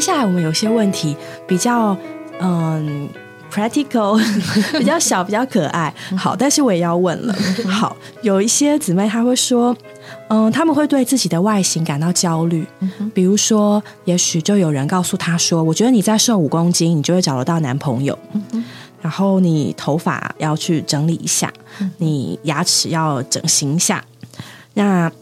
接下来我们有些问题比较嗯 practical，比较小，比较可爱。好，但是我也要问了。好，有一些姊妹她会说，嗯，他们会对自己的外形感到焦虑。比如说，也许就有人告诉她说：“我觉得你再瘦五公斤，你就会找得到男朋友。”然后你头发要去整理一下，你牙齿要整形一下。那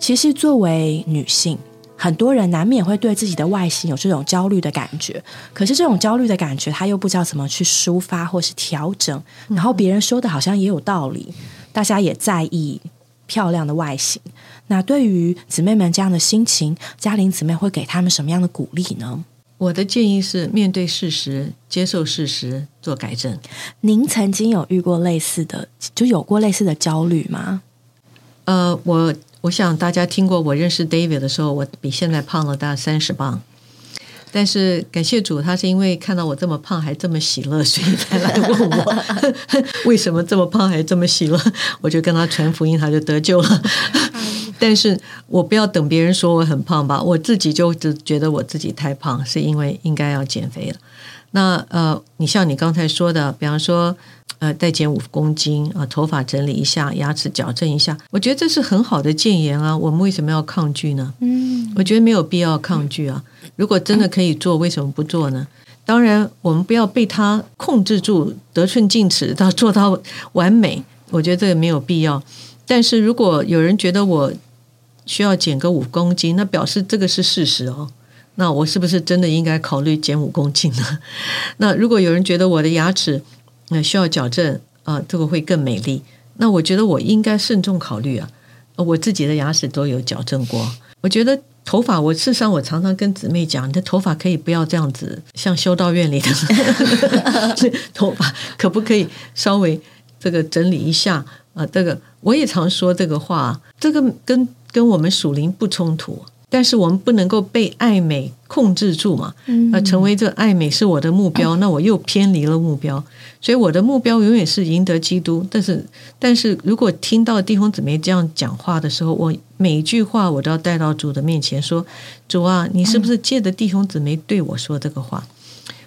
其实作为女性，很多人难免会对自己的外形有这种焦虑的感觉。可是这种焦虑的感觉，他又不知道怎么去抒发或是调整。然后别人说的好像也有道理，大家也在意漂亮的外形。那对于姊妹们这样的心情，嘉玲姊妹会给他们什么样的鼓励呢？我的建议是面对事实，接受事实，做改正。您曾经有遇过类似的，就有过类似的焦虑吗？呃，我我想大家听过我认识 David 的时候，我比现在胖了大概三十磅。但是感谢主，他是因为看到我这么胖还这么喜乐，所以才来问我 为什么这么胖还这么喜乐。我就跟他传福音，他就得救了。但是我不要等别人说我很胖吧，我自己就只觉得我自己太胖，是因为应该要减肥了。那呃，你像你刚才说的，比方说呃，再减五公斤啊，头发整理一下，牙齿矫正一下，我觉得这是很好的建言啊。我们为什么要抗拒呢？嗯，我觉得没有必要抗拒啊。如果真的可以做，为什么不做呢？当然，我们不要被他控制住，得寸进尺到做到完美，我觉得这个没有必要。但是如果有人觉得我，需要减个五公斤，那表示这个是事实哦。那我是不是真的应该考虑减五公斤呢？那如果有人觉得我的牙齿那需要矫正啊，这个会更美丽，那我觉得我应该慎重考虑啊。我自己的牙齿都有矫正过。我觉得头发，我事实上我常常跟姊妹讲，你的头发可以不要这样子，像修道院里的 头发，可不可以稍微这个整理一下啊？这个我也常说这个话，这个跟。跟我们属灵不冲突，但是我们不能够被爱美控制住嘛？啊，成为这爱美是我的目标，那我又偏离了目标。所以我的目标永远是赢得基督。但是，但是如果听到弟兄姊妹这样讲话的时候，我每一句话我都要带到主的面前说：“主啊，你是不是借着弟兄姊妹对我说这个话？”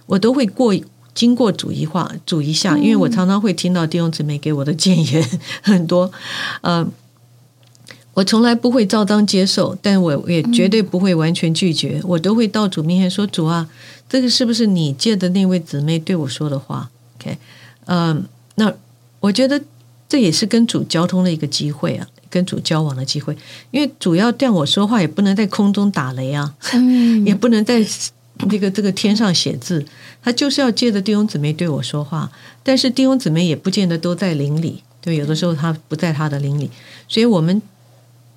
我都会过经过主一话，主一下，因为我常常会听到弟兄姊妹给我的建言 很多，呃。我从来不会照当接受，但我也绝对不会完全拒绝。我都会到主面前说：“主啊，这个是不是你借的那位姊妹对我说的话？”OK，嗯，那我觉得这也是跟主交通的一个机会啊，跟主交往的机会。因为主要对我说话，也不能在空中打雷啊，也不能在那个这个天上写字，他就是要借着弟兄姊妹对我说话。但是弟兄姊妹也不见得都在灵里，对，有的时候他不在他的灵里，所以我们。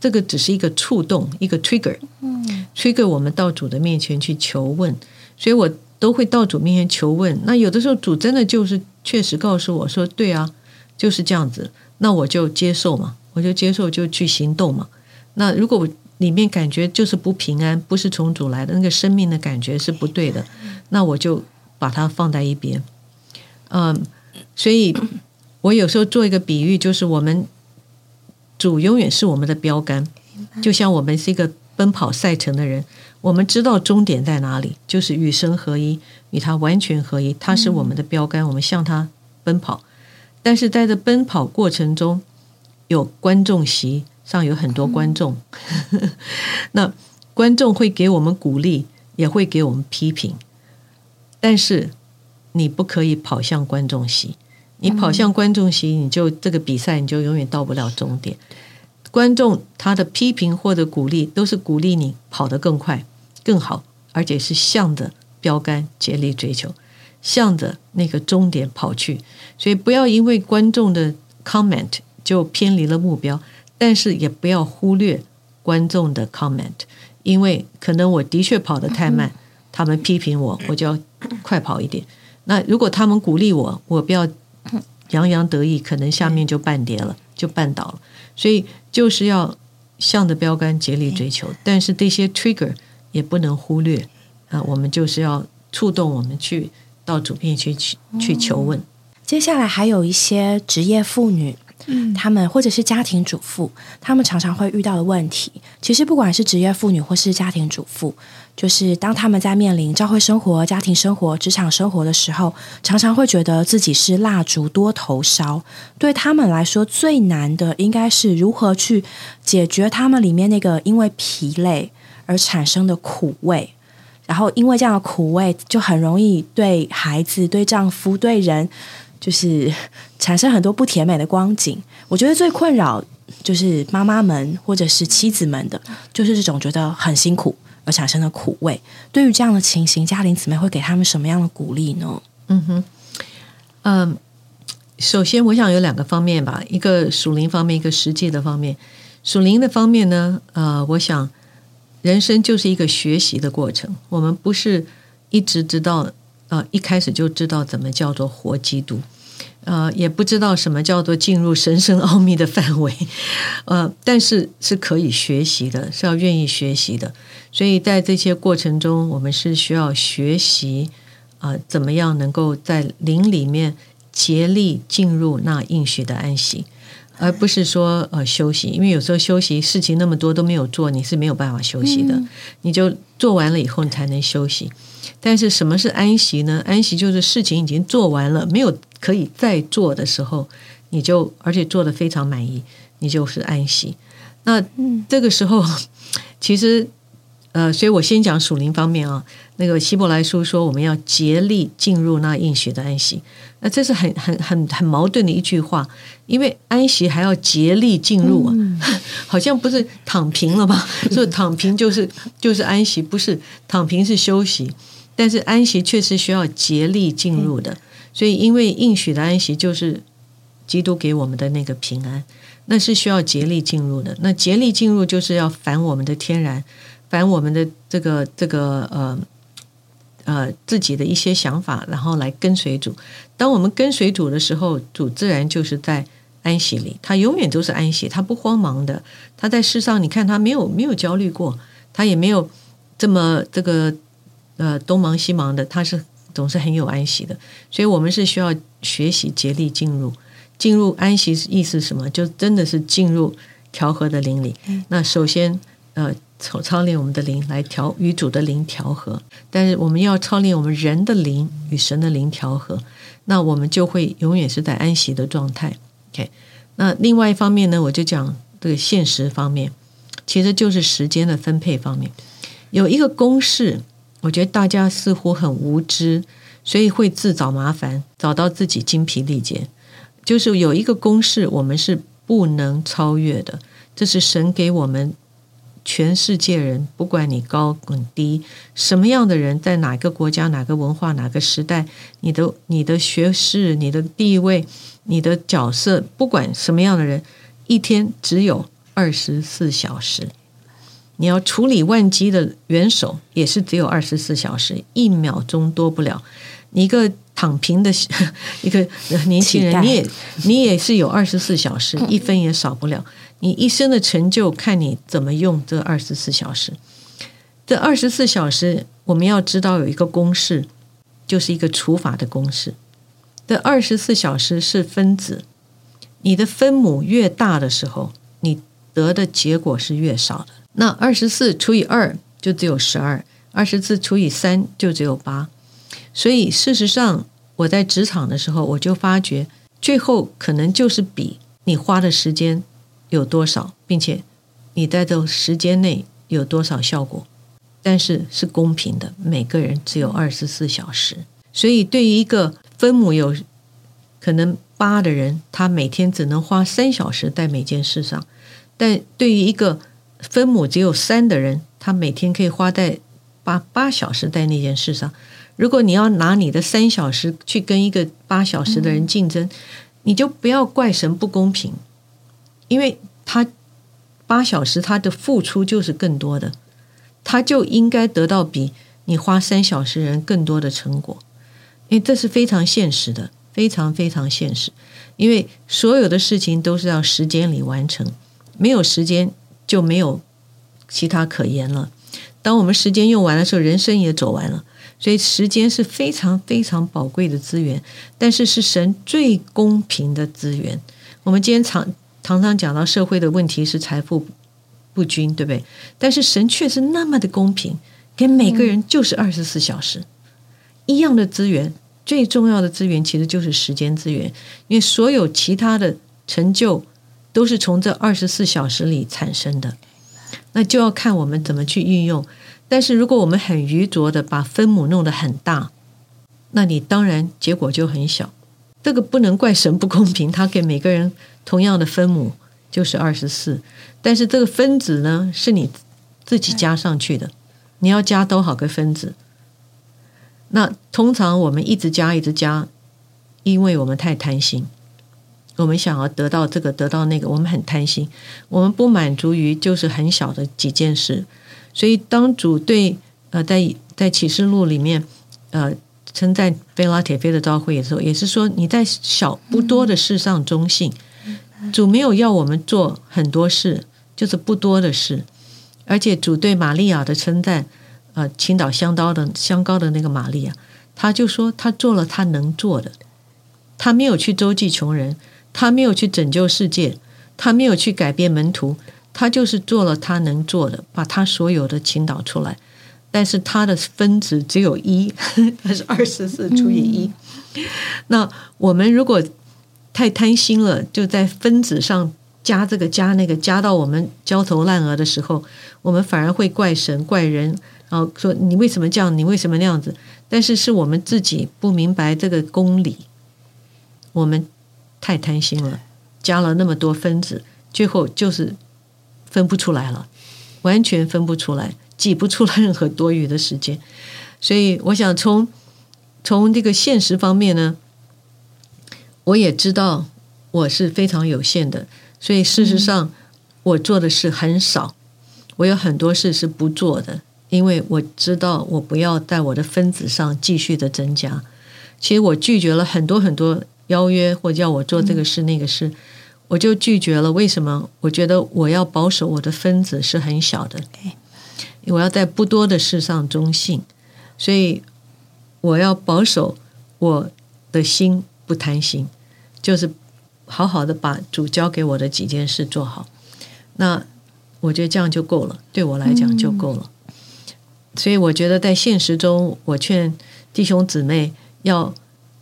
这个只是一个触动，一个 trigger，嗯，trigger 我们到主的面前去求问，所以我都会到主面前求问。那有的时候主真的就是确实告诉我说，对啊，就是这样子，那我就接受嘛，我就接受就去行动嘛。那如果我里面感觉就是不平安，不是从主来的那个生命的感觉是不对的，那我就把它放在一边。嗯，所以我有时候做一个比喻，就是我们。主永远是我们的标杆，就像我们是一个奔跑赛程的人，我们知道终点在哪里，就是与神合一，与他完全合一，他是我们的标杆，我们向他奔跑。但是在这奔跑过程中，有观众席上有很多观众，那观众会给我们鼓励，也会给我们批评，但是你不可以跑向观众席。你跑向观众席，你就这个比赛你就永远到不了终点。观众他的批评或者鼓励，都是鼓励你跑得更快、更好，而且是向着标杆竭力追求，向着那个终点跑去。所以不要因为观众的 comment 就偏离了目标，但是也不要忽略观众的 comment，因为可能我的确跑得太慢，他们批评我，我就要快跑一点。那如果他们鼓励我，我不要。洋洋得意，可能下面就半跌了，就绊倒了。所以就是要向着标杆竭力追求，但是这些 trigger 也不能忽略啊。我们就是要触动我们去到主编去去去求问。接下来还有一些职业妇女，嗯，他们或者是家庭主妇，他们常常会遇到的问题，其实不管是职业妇女或是家庭主妇，就是当他们在面临教会生活、家庭生活、职场生活的时候，常常会觉得自己是蜡烛多头烧。对他们来说，最难的应该是如何去解决他们里面那个因为疲累而产生的苦味。然后，因为这样的苦味，就很容易对孩子、对丈夫、对人，就是产生很多不甜美的光景。我觉得最困扰就是妈妈们或者是妻子们的，就是这种觉得很辛苦而产生的苦味。对于这样的情形，家庭姊妹会给他们什么样的鼓励呢？嗯哼，嗯，首先我想有两个方面吧，一个属灵方面，一个实际的方面。属灵的方面呢，呃，我想。人生就是一个学习的过程，我们不是一直知道，呃，一开始就知道怎么叫做活基督，呃，也不知道什么叫做进入神圣奥秘的范围，呃，但是是可以学习的，是要愿意学习的。所以在这些过程中，我们是需要学习啊，怎么样能够在灵里面竭力进入那应许的安息。而不是说呃休息，因为有时候休息事情那么多都没有做，你是没有办法休息的。你就做完了以后，你才能休息。但是什么是安息呢？安息就是事情已经做完了，没有可以再做的时候，你就而且做的非常满意，你就是安息。那这个时候，其实呃，所以我先讲属灵方面啊。那个希伯来书说，我们要竭力进入那应许的安息。那这是很很很很矛盾的一句话，因为安息还要竭力进入啊，好像不是躺平了吧？说躺平就是就是安息，不是躺平是休息，但是安息确实需要竭力进入的。所以，因为应许的安息就是基督给我们的那个平安，那是需要竭力进入的。那竭力进入就是要反我们的天然，反我们的这个这个呃。呃，自己的一些想法，然后来跟随主。当我们跟随主的时候，主自然就是在安息里，他永远都是安息，他不慌忙的。他在世上，你看他没有没有焦虑过，他也没有这么这个呃东忙西忙的，他是总是很有安息的。所以，我们是需要学习竭力进入进入安息，意思什么？就真的是进入调和的灵里。那首先，呃。操操练我们的灵来调与主的灵调和，但是我们要操练我们人的灵与神的灵调和，那我们就会永远是在安息的状态。OK，那另外一方面呢，我就讲这个现实方面，其实就是时间的分配方面。有一个公式，我觉得大家似乎很无知，所以会自找麻烦，找到自己精疲力竭。就是有一个公式，我们是不能超越的，这是神给我们。全世界人，不管你高跟低，什么样的人，在哪个国家、哪个文化、哪个时代，你的、你的学识、你的地位、你的角色，不管什么样的人，一天只有二十四小时。你要处理万机的元首，也是只有二十四小时，一秒钟多不了。你一个躺平的 一个年轻人，你也你也是有二十四小时，一分也少不了。你一生的成就，看你怎么用这二十四小时。这二十四小时，我们要知道有一个公式，就是一个除法的公式。这二十四小时是分子，你的分母越大的时候，你得的结果是越少的。那二十四除以二就只有十二，二十四除以三就只有八。所以事实上，我在职场的时候，我就发觉，最后可能就是比你花的时间。有多少，并且你在这时间内有多少效果？但是是公平的，每个人只有二十四小时。所以对于一个分母有可能八的人，他每天只能花三小时在每件事上；但对于一个分母只有三的人，他每天可以花在八八小时在那件事上。如果你要拿你的三小时去跟一个八小时的人竞争，你就不要怪神不公平。因为他八小时他的付出就是更多的，他就应该得到比你花三小时人更多的成果，因为这是非常现实的，非常非常现实。因为所有的事情都是要时间里完成，没有时间就没有其他可言了。当我们时间用完的时候，人生也走完了。所以时间是非常非常宝贵的资源，但是是神最公平的资源。我们今天常常常讲到社会的问题是财富不均，对不对？但是神却是那么的公平，给每个人就是二十四小时一样的资源。最重要的资源其实就是时间资源，因为所有其他的成就都是从这二十四小时里产生的。那就要看我们怎么去运用。但是如果我们很愚拙的把分母弄得很大，那你当然结果就很小。这个不能怪神不公平，他给每个人同样的分母就是二十四，但是这个分子呢是你自己加上去的，你要加多少个分子？那通常我们一直加一直加，因为我们太贪心，我们想要得到这个得到那个，我们很贪心，我们不满足于就是很小的几件事，所以当主对呃在在启示录里面呃。称赞菲拉铁菲的召会的时候，也是说你在小不多的事上忠信。主没有要我们做很多事，就是不多的事。而且主对玛利亚的称赞，呃，倾倒香刀的香膏的那个玛利亚，他就说他做了他能做的，他没有去周济穷人，他没有去拯救世界，他没有去改变门徒，他就是做了他能做的，把他所有的倾倒出来。但是他的分子只有一，它是二十四除以一。那我们如果太贪心了，就在分子上加这个加那个，加到我们焦头烂额的时候，我们反而会怪神怪人，然后说你为什么这样，你为什么那样子？但是是我们自己不明白这个公理，我们太贪心了，加了那么多分子，最后就是分不出来了，完全分不出来。挤不出来任何多余的时间，所以我想从从这个现实方面呢，我也知道我是非常有限的，所以事实上我做的事很少，我有很多事是不做的，因为我知道我不要在我的分子上继续的增加。其实我拒绝了很多很多邀约，或叫我做这个事那个事，我就拒绝了。为什么？我觉得我要保守我的分子是很小的。我要在不多的事上忠信，所以我要保守我的心不贪心，就是好好的把主交给我的几件事做好。那我觉得这样就够了，对我来讲就够了。所以我觉得在现实中，我劝弟兄姊妹要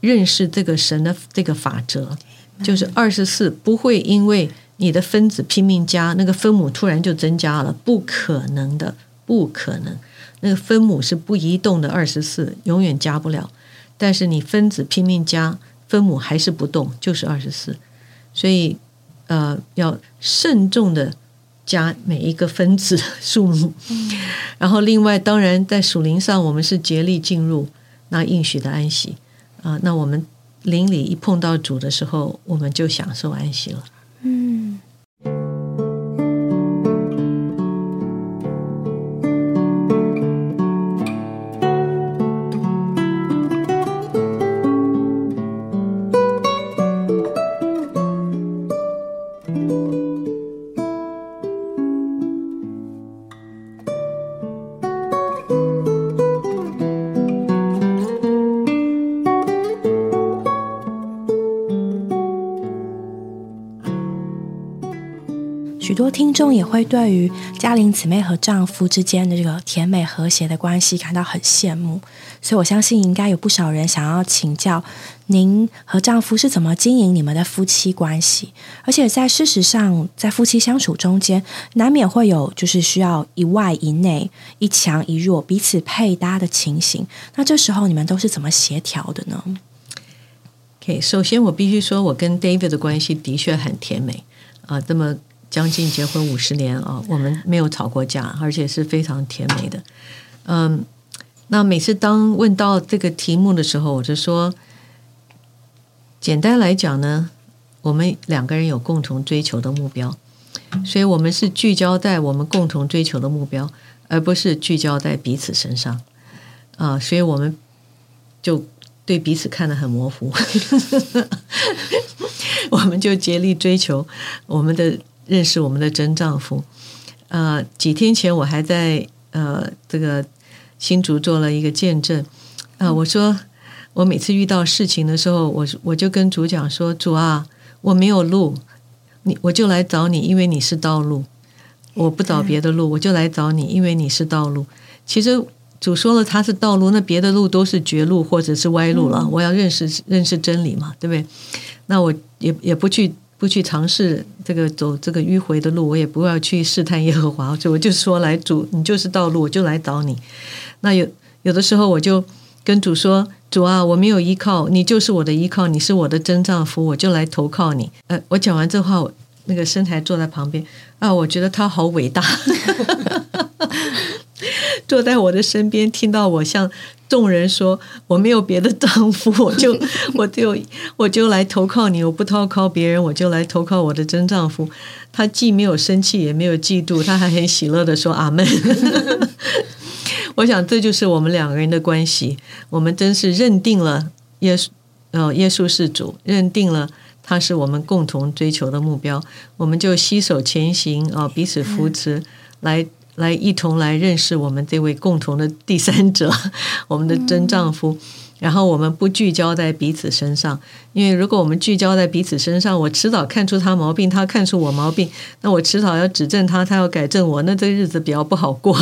认识这个神的这个法则，就是二十四不会因为你的分子拼命加，那个分母突然就增加了，不可能的。不可能，那个分母是不移动的，二十四永远加不了。但是你分子拼命加，分母还是不动，就是二十四。所以，呃，要慎重的加每一个分子数目。然后，另外，当然在属灵上，我们是竭力进入那应许的安息啊。那我们邻里一碰到主的时候，我们就享受安息了。众也会对于嘉玲姊妹和丈夫之间的这个甜美和谐的关系感到很羡慕，所以我相信应该有不少人想要请教您和丈夫是怎么经营你们的夫妻关系。而且在事实上，在夫妻相处中间，难免会有就是需要一外一内、一强一弱、彼此配搭的情形。那这时候你们都是怎么协调的呢？OK，首先我必须说，我跟 David 的关系的确很甜美啊，这么。将近结婚五十年啊，我们没有吵过架，而且是非常甜美的。嗯，那每次当问到这个题目的时候，我就说，简单来讲呢，我们两个人有共同追求的目标，所以我们是聚焦在我们共同追求的目标，而不是聚焦在彼此身上啊，所以我们就对彼此看得很模糊，我们就竭力追求我们的。认识我们的真丈夫，呃，几天前我还在呃这个新竹做了一个见证，啊，我说我每次遇到事情的时候，我我就跟主讲说，主啊，我没有路，你我就来找你，因为你是道路，我不找别的路，我就来找你，因为你是道路。其实主说了他是道路，那别的路都是绝路或者是歪路了。我要认识认识真理嘛，对不对？那我也也不去不去尝试这个走这个迂回的路，我也不要去试探耶和华，所以我就说来主，你就是道路，我就来找你。那有有的时候我就跟主说。主啊，我没有依靠，你就是我的依靠，你是我的真丈夫，我就来投靠你。呃，我讲完这话，那个身材坐在旁边啊，我觉得他好伟大，坐在我的身边，听到我向众人说我没有别的丈夫，我就我就我就来投靠你，我不投靠别人，我就来投靠我的真丈夫。他既没有生气，也没有嫉妒，他还很喜乐的说阿门。我想这就是我们两个人的关系。我们真是认定了耶稣，呃，耶稣是主，认定了他是我们共同追求的目标，我们就携手前行啊，彼此扶持，来来一同来认识我们这位共同的第三者，我们的真丈夫。然后我们不聚焦在彼此身上，因为如果我们聚焦在彼此身上，我迟早看出他毛病，他看出我毛病，那我迟早要指正他，他要改正我，那这日子比较不好过。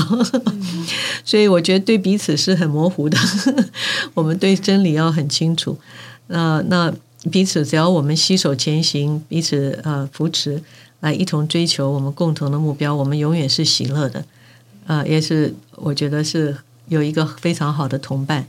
所以我觉得对彼此是很模糊的，我们对真理要很清楚。那那彼此只要我们携手前行，彼此呃扶持，来一同追求我们共同的目标，我们永远是喜乐的。呃，也是我觉得是有一个非常好的同伴。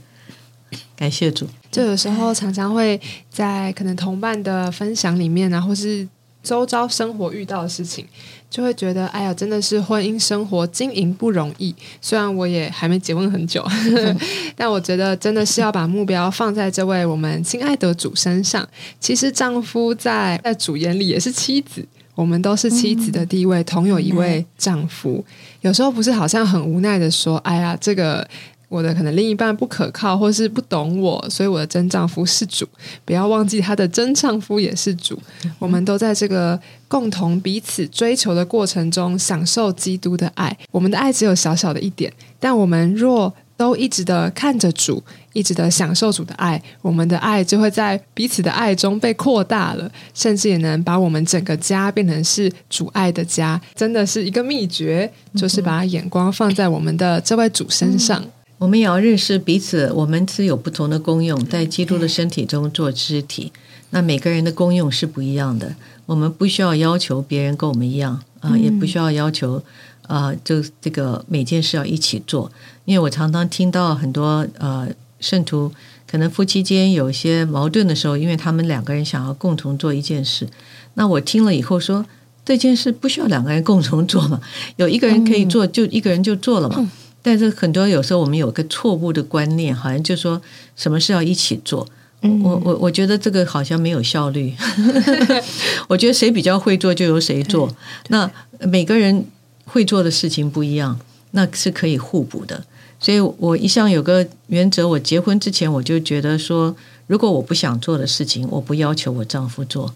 感谢主。就有时候常常会在可能同伴的分享里面啊，或是周遭生活遇到的事情，就会觉得哎呀，真的是婚姻生活经营不容易。虽然我也还没结婚很久，但我觉得真的是要把目标放在这位我们亲爱的主身上。其实丈夫在在主眼里也是妻子，我们都是妻子的地位，同有一位丈夫。有时候不是好像很无奈的说，哎呀，这个。我的可能另一半不可靠，或是不懂我，所以我的真丈夫是主。不要忘记，他的真丈夫也是主。我们都在这个共同彼此追求的过程中，享受基督的爱。我们的爱只有小小的一点，但我们若都一直的看着主，一直的享受主的爱，我们的爱就会在彼此的爱中被扩大了，甚至也能把我们整个家变成是主爱的家。真的是一个秘诀，就是把眼光放在我们的这位主身上。我们也要认识彼此，我们是有不同的功用，在基督的身体中做肢体。那每个人的功用是不一样的，我们不需要要求别人跟我们一样啊，也不需要要求啊，就这个每件事要一起做。因为我常常听到很多呃圣徒，可能夫妻间有一些矛盾的时候，因为他们两个人想要共同做一件事。那我听了以后说，这件事不需要两个人共同做嘛，有一个人可以做，就一个人就做了嘛。但是很多有时候我们有个错误的观念，好像就说什么事要一起做。我我我觉得这个好像没有效率。我觉得谁比较会做就由谁做。那每个人会做的事情不一样，那是可以互补的。所以我一向有个原则，我结婚之前我就觉得说，如果我不想做的事情，我不要求我丈夫做。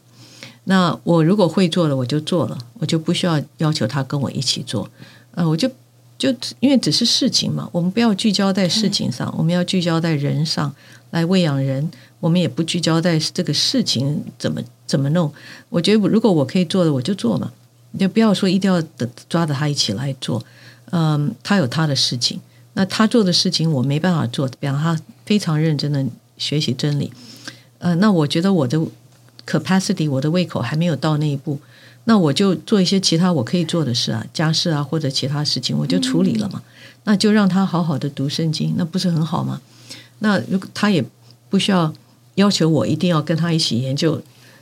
那我如果会做了，我就做了，我就不需要要求他跟我一起做。呃，我就。就因为只是事情嘛，我们不要聚焦在事情上，我们要聚焦在人上来喂养人。我们也不聚焦在这个事情怎么怎么弄。我觉得如果我可以做的，我就做嘛。就不要说一定要等抓着他一起来做。嗯，他有他的事情，那他做的事情我没办法做。比方他非常认真的学习真理，呃，那我觉得我的 capacity，我的胃口还没有到那一步。那我就做一些其他我可以做的事啊，家事啊或者其他事情，我就处理了嘛。那就让他好好的读圣经，那不是很好吗？那如果他也不需要要求我一定要跟他一起研究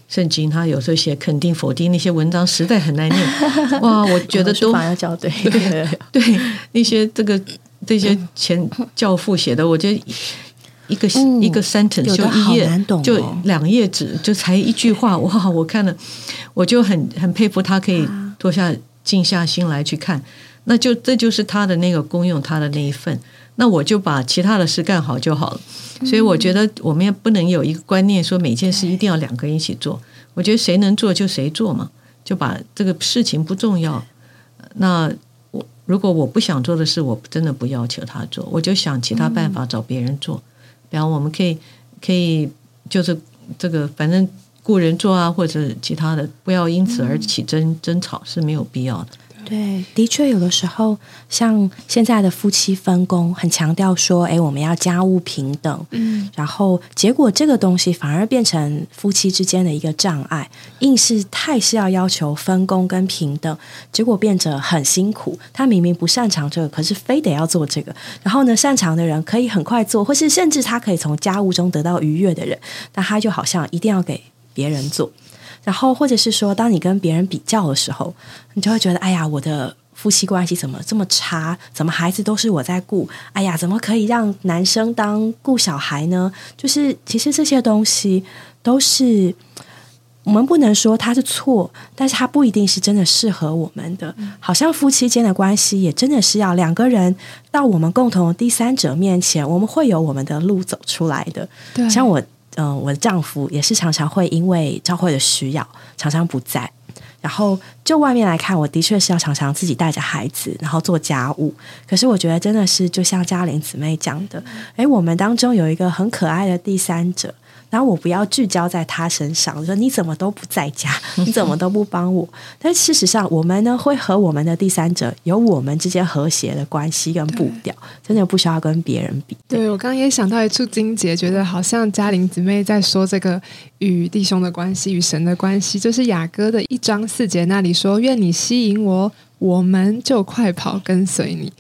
圣经，他有时候写肯定否定那些文章实在很难念。哇，我觉得都 要校对 对那些这个这些前教父写的，我觉得。一个一个 sentence 就一页，就两页纸，就才一句话，哇！我看了，我就很很佩服他，可以脱下静下心来去看。那就这就是他的那个功用，他的那一份。那我就把其他的事干好就好了。所以我觉得我们也不能有一个观念说每件事一定要两个人一起做。我觉得谁能做就谁做嘛，就把这个事情不重要。那我如果我不想做的事，我真的不要求他做，我就想其他办法找别人做。然后我们可以可以就是这个，反正雇人做啊，或者其他的，不要因此而起争争吵是没有必要的。对，的确，有的时候像现在的夫妻分工，很强调说，哎，我们要家务平等，嗯，然后结果这个东西反而变成夫妻之间的一个障碍，硬是太是要要求分工跟平等，结果变得很辛苦。他明明不擅长这个，可是非得要做这个。然后呢，擅长的人可以很快做，或是甚至他可以从家务中得到愉悦的人，那他就好像一定要给别人做。然后，或者是说，当你跟别人比较的时候，你就会觉得，哎呀，我的夫妻关系怎么这么差？怎么孩子都是我在顾？哎呀，怎么可以让男生当顾小孩呢？就是其实这些东西都是我们不能说它是错，但是它不一定是真的适合我们的。好像夫妻间的关系也真的是要两个人到我们共同的第三者面前，我们会有我们的路走出来的。像我。嗯，我的丈夫也是常常会因为教会的需要，常常不在。然后就外面来看，我的确是要常常自己带着孩子，然后做家务。可是我觉得真的是，就像嘉玲姊妹讲的，诶，我们当中有一个很可爱的第三者。然后我不要聚焦在他身上，我说你怎么都不在家，你怎么都不帮我？但事实上，我们呢会和我们的第三者有我们之间和谐的关系跟步调，真的不需要跟别人比。对我刚刚也想到一处金节，觉得好像嘉玲姊妹在说这个与弟兄的关系、与神的关系，就是雅歌的一章四节那里说：“愿你吸引我，我们就快跑跟随你。”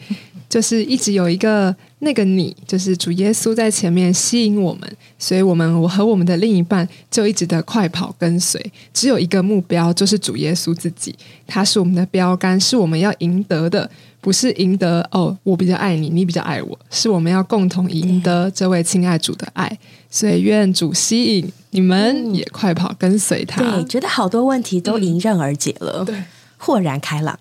就是一直有一个那个你，就是主耶稣在前面吸引我们，所以我们我和我们的另一半就一直的快跑跟随，只有一个目标，就是主耶稣自己，他是我们的标杆，是我们要赢得的，不是赢得哦，我比较爱你，你比较爱我，是我们要共同赢得这位亲爱主的爱，所以愿主吸引你们也快跑跟随他，对，觉得好多问题都迎刃而解了，对，豁然开朗。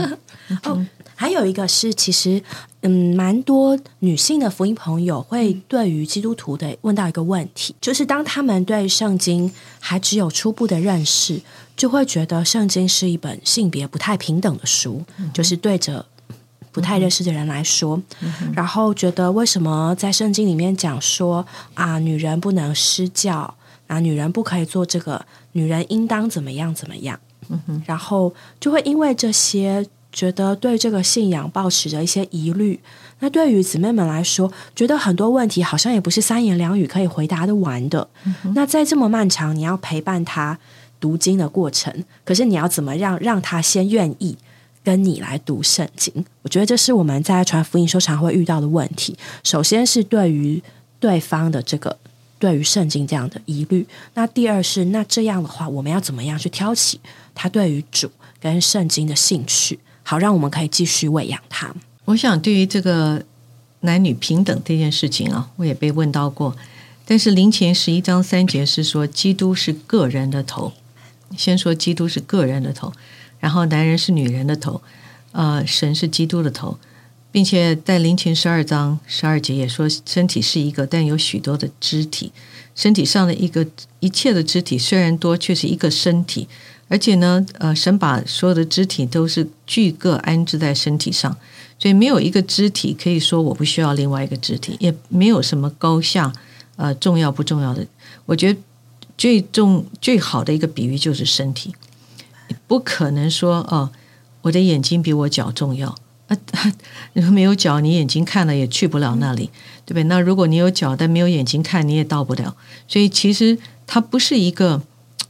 哦。还有一个是，其实嗯，蛮多女性的福音朋友会对于基督徒的问到一个问题，就是当他们对圣经还只有初步的认识，就会觉得圣经是一本性别不太平等的书，就是对着不太认识的人来说，然后觉得为什么在圣经里面讲说啊，女人不能施教啊，女人不可以做这个，女人应当怎么样怎么样，然后就会因为这些。觉得对这个信仰抱持着一些疑虑，那对于姊妹们来说，觉得很多问题好像也不是三言两语可以回答的完的。那在这么漫长，你要陪伴他读经的过程，可是你要怎么让让他先愿意跟你来读圣经？我觉得这是我们在传福音时候常会遇到的问题。首先是对于对方的这个对于圣经这样的疑虑，那第二是那这样的话，我们要怎么样去挑起他对于主跟圣经的兴趣？好，让我们可以继续喂养他。我想，对于这个男女平等这件事情啊，我也被问到过。但是灵前十一章三节是说，基督是个人的头。先说基督是个人的头，然后男人是女人的头，呃，神是基督的头，并且在灵前十二章十二节也说，身体是一个，但有许多的肢体。身体上的一个一切的肢体虽然多，却是一个身体。而且呢，呃，神把所有的肢体都是具个安置在身体上，所以没有一个肢体可以说我不需要另外一个肢体，也没有什么高下，呃，重要不重要的。我觉得最重最好的一个比喻就是身体，不可能说哦，我的眼睛比我脚重要啊，没有脚，你眼睛看了也去不了那里，对不对？那如果你有脚但没有眼睛看，你也到不了。所以其实它不是一个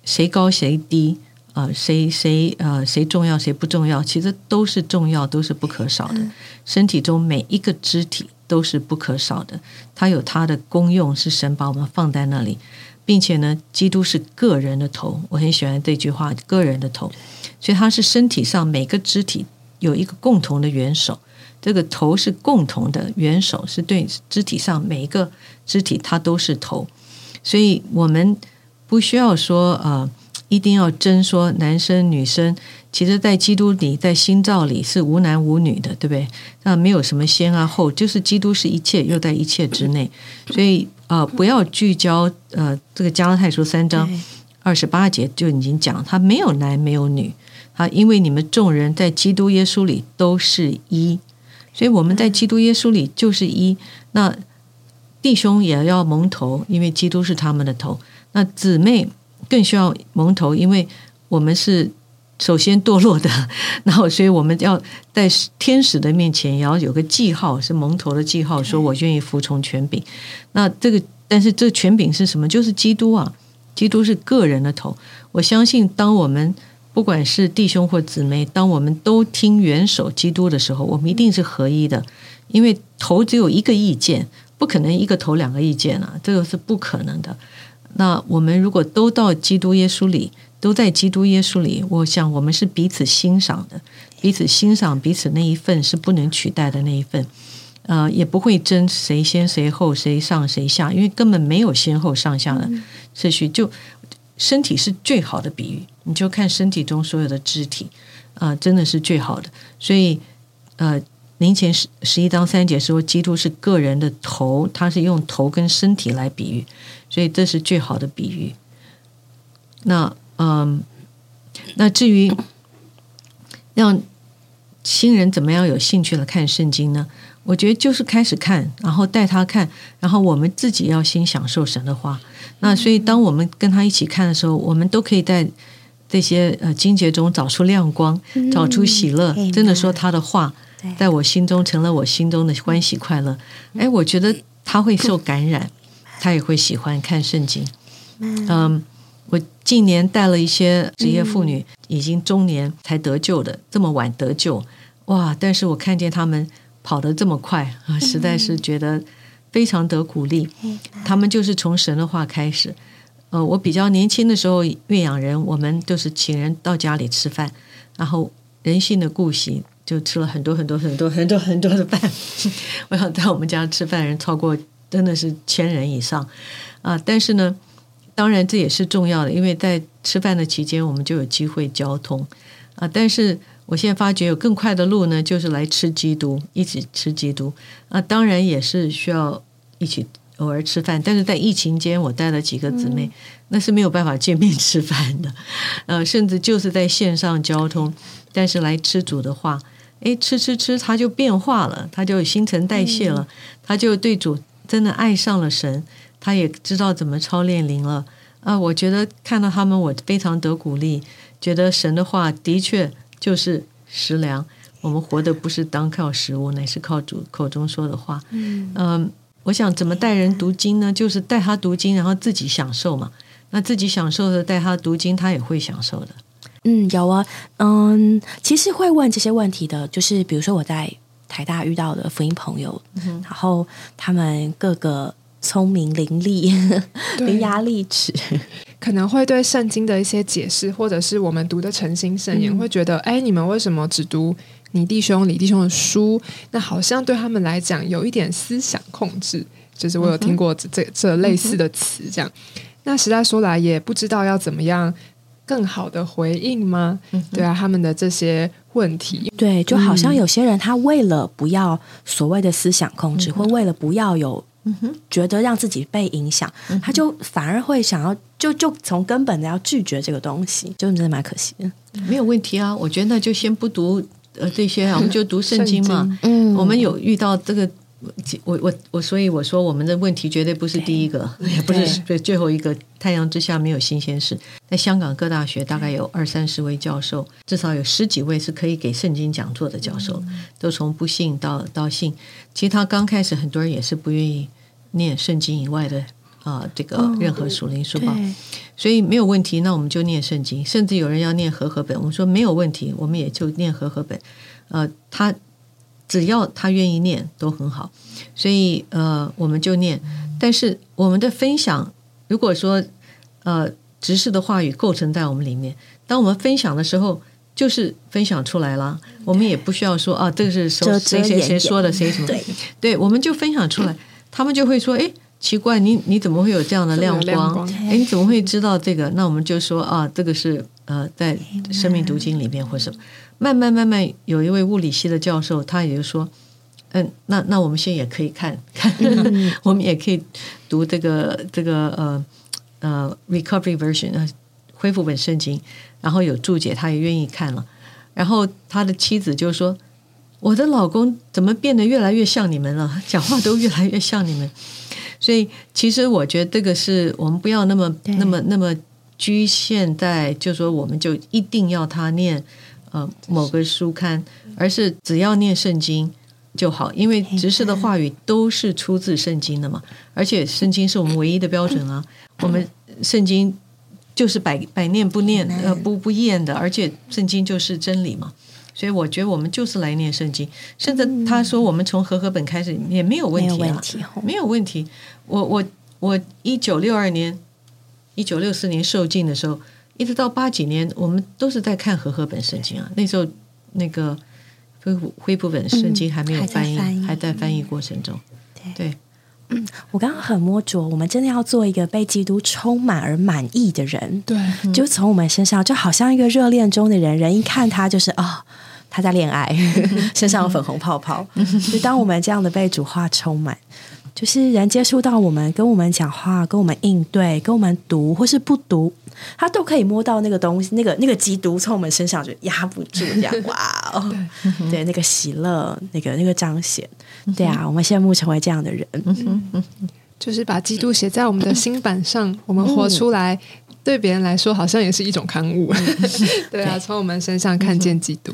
谁高谁低。呃，谁谁呃，谁重要谁不重要？其实都是重要，都是不可少的。身体中每一个肢体都是不可少的，它有它的功用，是神把我们放在那里，并且呢，基督是个人的头，我很喜欢这句话，个人的头，所以它是身体上每个肢体有一个共同的元首，这个头是共同的元首，是对肢体上每一个肢体它都是头，所以我们不需要说呃。一定要争说男生女生，其实，在基督里，在新造里是无男无女的，对不对？那没有什么先啊后，就是基督是一切，又在一切之内。所以，呃，不要聚焦，呃，这个加拉太书三章二十八节就已经讲，他没有男没有女，啊，因为你们众人在基督耶稣里都是一，所以我们在基督耶稣里就是一。那弟兄也要蒙头，因为基督是他们的头。那姊妹。更需要蒙头，因为我们是首先堕落的，然后所以我们要在天使的面前也要有个记号，是蒙头的记号，说我愿意服从权柄。那这个，但是这权柄是什么？就是基督啊，基督是个人的头。我相信，当我们不管是弟兄或姊妹，当我们都听元首基督的时候，我们一定是合一的，因为头只有一个意见，不可能一个头两个意见啊，这个是不可能的。那我们如果都到基督耶稣里，都在基督耶稣里，我想我们是彼此欣赏的，彼此欣赏彼此那一份是不能取代的那一份，呃，也不会争谁先谁后，谁上谁下，因为根本没有先后上下的次序。就身体是最好的比喻，你就看身体中所有的肢体，啊，真的是最好的。所以，呃，灵前十十一章三节说，基督是个人的头，他是用头跟身体来比喻。所以这是最好的比喻。那嗯，那至于让新人怎么样有兴趣的看圣经呢？我觉得就是开始看，然后带他看，然后我们自己要先享受神的话。那所以当我们跟他一起看的时候，我们都可以在这些呃金节中找出亮光，找出喜乐。真的说他的话，在我心中成了我心中的欢喜快乐。哎，我觉得他会受感染。他也会喜欢看圣经。嗯，我近年带了一些职业妇女，已经中年才得救的，这么晚得救，哇！但是我看见他们跑得这么快啊，实在是觉得非常得鼓励。他们就是从神的话开始。呃，我比较年轻的时候，岳养人，我们都是请人到家里吃饭，然后人性的顾惜，就吃了很多很多很多很多很多的饭。我想在我们家吃饭人超过。真的是千人以上啊！但是呢，当然这也是重要的，因为在吃饭的期间，我们就有机会交通啊。但是我现在发觉有更快的路呢，就是来吃基督，一起吃基督啊。当然也是需要一起偶尔吃饭，但是在疫情间，我带了几个姊妹，那是没有办法见面吃饭的，呃，甚至就是在线上交通，但是来吃主的话，哎，吃吃吃，他就变化了，他就新陈代谢了，他就对主。真的爱上了神，他也知道怎么操练灵了啊！我觉得看到他们，我非常得鼓励，觉得神的话的确就是食粮。我们活的不是单靠食物，乃是靠主口中说的话。嗯，我想怎么带人读经呢？就是带他读经，然后自己享受嘛。那自己享受的，带他读经，他也会享受的。嗯，有啊。嗯，其实会问这些问题的，就是比如说我在。台大遇到的福音朋友，然后他们各个聪明伶俐、伶牙俐齿，可能会对圣经的一些解释，或者是我们读的诚心圣言，会觉得：哎，你们为什么只读你弟兄、李弟兄的书？那好像对他们来讲有一点思想控制。就是我有听过这这这类似的词，这样。那实在说来，也不知道要怎么样。更好的回应吗？对啊，他们的这些问题，对，就好像有些人他为了不要所谓的思想控制，或为了不要有觉得让自己被影响，他就反而会想要就就从根本的要拒绝这个东西，就真的蛮可惜的。没有问题啊，我觉得那就先不读呃这些，我们就读圣经嘛。嗯，我们有遇到这个。我我我，所以我说我们的问题绝对不是第一个，也不是最最后一个。太阳之下没有新鲜事。在香港各大学大概有二三十位教授，至少有十几位是可以给圣经讲座的教授，都从不信到到信。其实他刚开始很多人也是不愿意念圣经以外的啊，这个任何属灵书报，所以没有问题。那我们就念圣经，甚至有人要念和合本，我们说没有问题，我们也就念和合本。呃，他。只要他愿意念都很好，所以呃我们就念。但是我们的分享，如果说呃执事的话语构成在我们里面，当我们分享的时候，就是分享出来了。我们也不需要说啊，这个是谁谁谁说的，谁什么？对，对，我们就分享出来。他们就会说，哎，奇怪，你你怎么会有这样的亮光？哎，你怎么会知道这个？那我们就说啊，这个是呃在生命读经里面或什么。慢慢慢慢，有一位物理系的教授，他也就说：“嗯，那那我们现在也可以看看，我们也可以读这个这个呃呃 recovery version 啊恢复本圣经，然后有注解，他也愿意看了。然后他的妻子就说：‘我的老公怎么变得越来越像你们了？讲话都越来越像你们。’所以其实我觉得这个是我们不要那么那么那么局限在，就说我们就一定要他念呃某个书刊，而是只要念圣经就好，因为执事的话语都是出自圣经的嘛，而且圣经是我们唯一的标准啊，我们圣经就是百百念不念呃不不厌的，而且圣经就是真理嘛。所以我觉得我们就是来念圣经，甚至他说我们从和合本开始也没有问题啊，没有问题。我我我一九六二年、一九六四年受浸的时候，一直到八几年，我们都是在看和合本圣经啊。那时候那个恢恢复本圣经还没有翻译，还在翻译过程中。对，嗯，我刚刚很摸着，我们真的要做一个被基督充满而满意的人。对，就从我们身上，就好像一个热恋中的人，人一看他就是啊。他在恋爱，身上有粉红泡泡。就当我们这样的被主化充满，就是人接触到我们，跟我们讲话，跟我们应对，跟我们读或是不读，他都可以摸到那个东西，那个那个基督从我们身上就压不住这样。哇哦，对，那个喜乐，那个那个彰显，对啊，我们羡慕成为这样的人，就是把基督写在我们的心板上，我们活出来。对别人来说，好像也是一种刊物。对啊，从我们身上看见基督。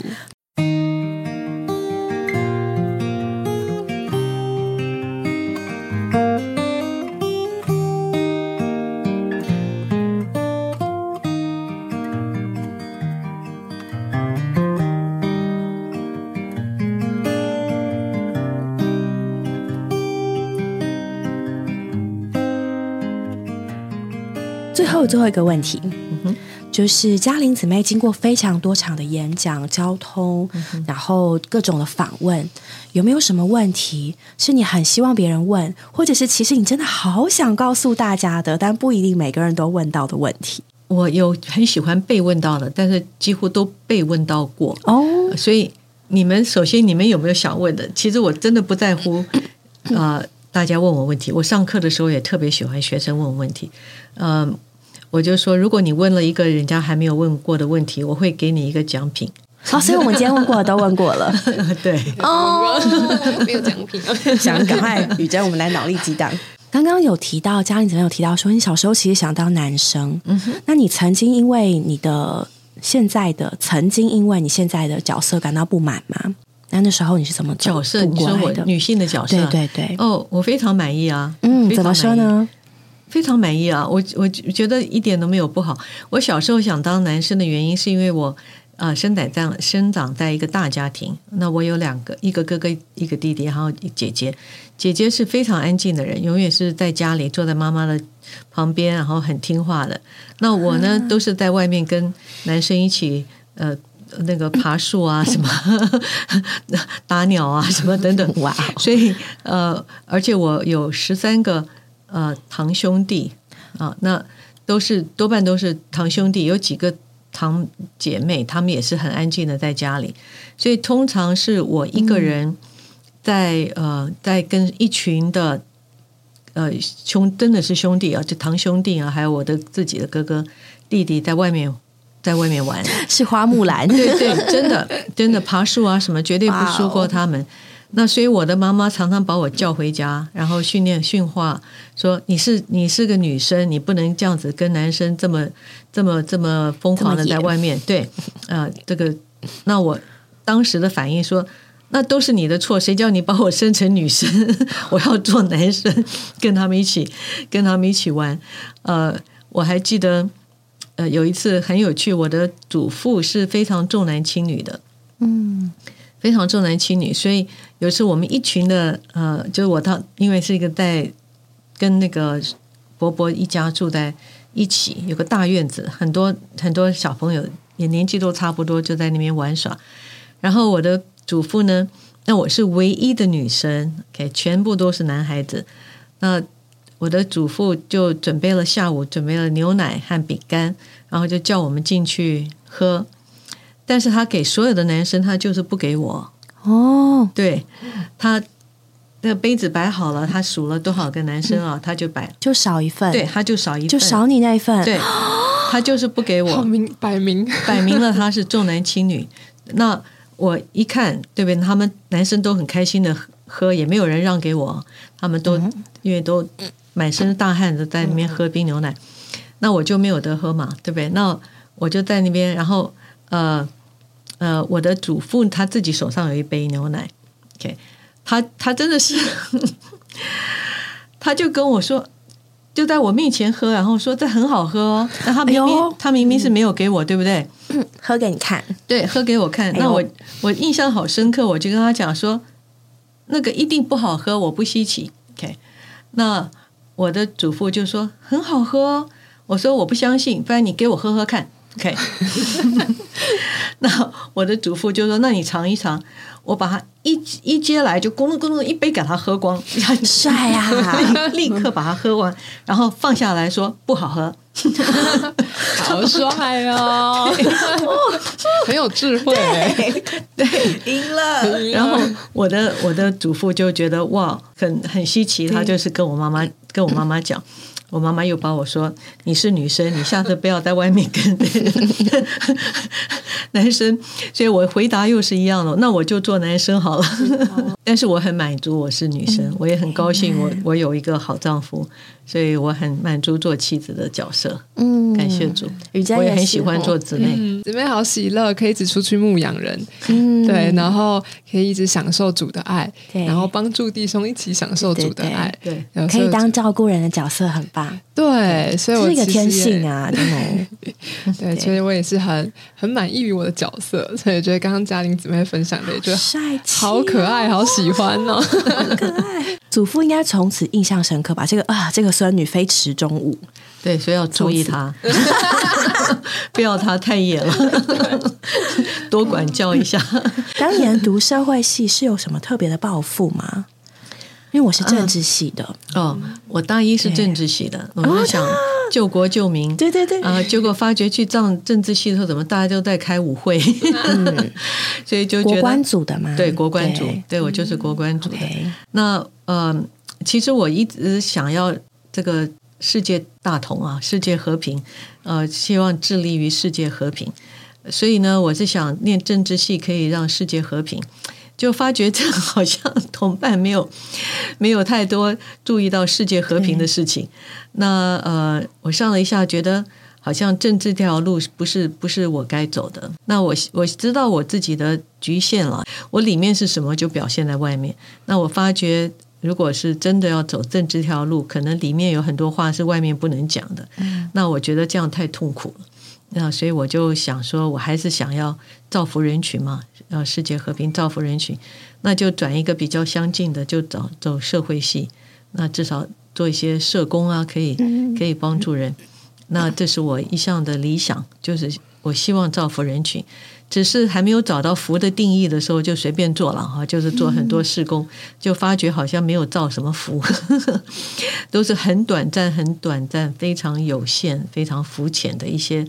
最后最后一个问题，就是嘉玲姊妹经过非常多场的演讲、交通，然后各种的访问，有没有什么问题是你很希望别人问，或者是其实你真的好想告诉大家的，但不一定每个人都问到的问题？我有很喜欢被问到的，但是几乎都被问到过哦。所以你们首先你们有没有想问的？其实我真的不在乎啊，大家问我问题。我上课的时候也特别喜欢学生问我问题，嗯。我就说，如果你问了一个人家还没有问过的问题，我会给你一个奖品。好，所以我们今天问过的都问过了。对，哦，没有奖品，想赶快雨珍，我们来脑力激荡。刚刚有提到，嘉玲怎么有提到说，你小时候其实想当男生。嗯哼，那你曾经因为你的现在的，曾经因为你现在的角色感到不满吗？那那时候你是怎么角色？你说我女性的角色？对对对。哦，我非常满意啊。嗯，怎么说呢？非常满意啊！我我觉得一点都没有不好。我小时候想当男生的原因，是因为我呃生长在生长在一个大家庭。那我有两个，一个哥哥，一个弟弟，还有姐姐。姐姐是非常安静的人，永远是在家里坐在妈妈的旁边，然后很听话的。那我呢，都是在外面跟男生一起呃那个爬树啊，什么 打鸟啊，什么等等。哇！所以呃，而且我有十三个。呃，堂兄弟啊，那都是多半都是堂兄弟，有几个堂姐妹，他们也是很安静的在家里，所以通常是我一个人在呃，在跟一群的呃兄，真的是兄弟啊，就堂兄弟啊，还有我的自己的哥哥弟弟在外面在外面玩，是花木兰，对对，真的 真的爬树啊什么，绝对不输过他们。那所以我的妈妈常常把我叫回家，然后训练训话，说你是你是个女生，你不能这样子跟男生这么这么这么疯狂的在外面。对，呃，这个，那我当时的反应说，那都是你的错，谁叫你把我生成女生？我要做男生，跟他们一起跟他们一起玩。呃，我还记得，呃，有一次很有趣，我的祖父是非常重男轻女的，嗯。非常重男轻女，所以有时我们一群的呃，就是我到，因为是一个在跟那个伯伯一家住在一起，有个大院子，很多很多小朋友也年纪都差不多，就在那边玩耍。然后我的祖父呢，那我是唯一的女生，OK，全部都是男孩子。那我的祖父就准备了下午准备了牛奶和饼干，然后就叫我们进去喝。但是他给所有的男生，他就是不给我哦。对他那个杯子摆好了，他数了多少个男生啊，他就摆就少一份，对，他就少一份，就少你那一份。对，他就是不给我，明摆明摆明了他是重男轻女。那我一看，对不对？他们男生都很开心的喝，也没有人让给我，他们都因为都满身大汗的在那边喝冰牛奶。那我就没有得喝嘛，对不对？那我就在那边，然后呃呃，我的祖父他自己手上有一杯牛奶，OK，他他真的是，他就跟我说。就在我面前喝，然后说这很好喝哦。那他明明、哎他明明是没有给我，对不对？喝给你看，对，喝给我看。哎那我我印象好深刻，我就跟他讲说，那个一定不好喝，我不稀奇。OK，那我的祖父就说很好喝哦。我说我不相信，不然你给我喝喝看。OK，那我的祖父就说，那你尝一尝。我把它一一接来就咕噜咕噜一杯给他喝光，很帅啊！立刻把它喝完，然后放下来说不好喝。好帅哦，很有智慧。对赢了，然后我的我的祖父就觉得哇，很很稀奇，他就是跟我妈妈跟我妈妈讲，我妈妈又把我说你是女生，你下次不要在外面跟 男生，所以我回答又是一样的，那我就做男生好了。但是我很满足我是女生，我也很高兴我我有一个好丈夫，所以我很满足做妻子的角色。嗯，感谢主，瑜伽我也很喜欢哦做姊妹。嗯，姊妹好喜乐，可以一直出去牧养人，嗯对，然后可以一直享受主的爱，对然后帮助弟兄一起享受主的爱，对，可以当照顾人的角色，很棒，对，所以我这是一个天性啊，真的。对，所以我也是很很满意于我的角色，所以觉得刚刚嘉玲姊妹分享的，也觉得帅气，好可爱，好喜欢哦。可爱。祖父应该从此印象深刻吧？这个啊，这个孙女非池中物，对，所以要注意她，不要她太野了，多管教一下。当年读社会系是有什么特别的抱负吗？因为我是政治系的，哦，我大一是政治系的，我就想救国救民。对对对，啊、结果发觉去上政治系的时候，怎么大家都在开舞会，所以就觉得国关组的嘛，对国关组对，对我就是国关组那呃，其实我一直想要这个世界大同啊，世界和平，呃，希望致力于世界和平。所以呢，我是想念政治系可以让世界和平，就发觉这好像同伴没有 没有太多注意到世界和平的事情。那呃，我上了一下，觉得好像政治这条路不是不是我该走的。那我我知道我自己的局限了，我里面是什么就表现在外面。那我发觉，如果是真的要走政治这条路，可能里面有很多话是外面不能讲的。那我觉得这样太痛苦了。那所以我就想说，我还是想要造福人群嘛，呃，世界和平，造福人群，那就转一个比较相近的，就走走社会系，那至少做一些社工啊，可以可以帮助人。那这是我一向的理想，就是我希望造福人群，只是还没有找到福的定义的时候，就随便做了哈，就是做很多事工，就发觉好像没有造什么福，都是很短暂、很短暂、非常有限、非常肤浅的一些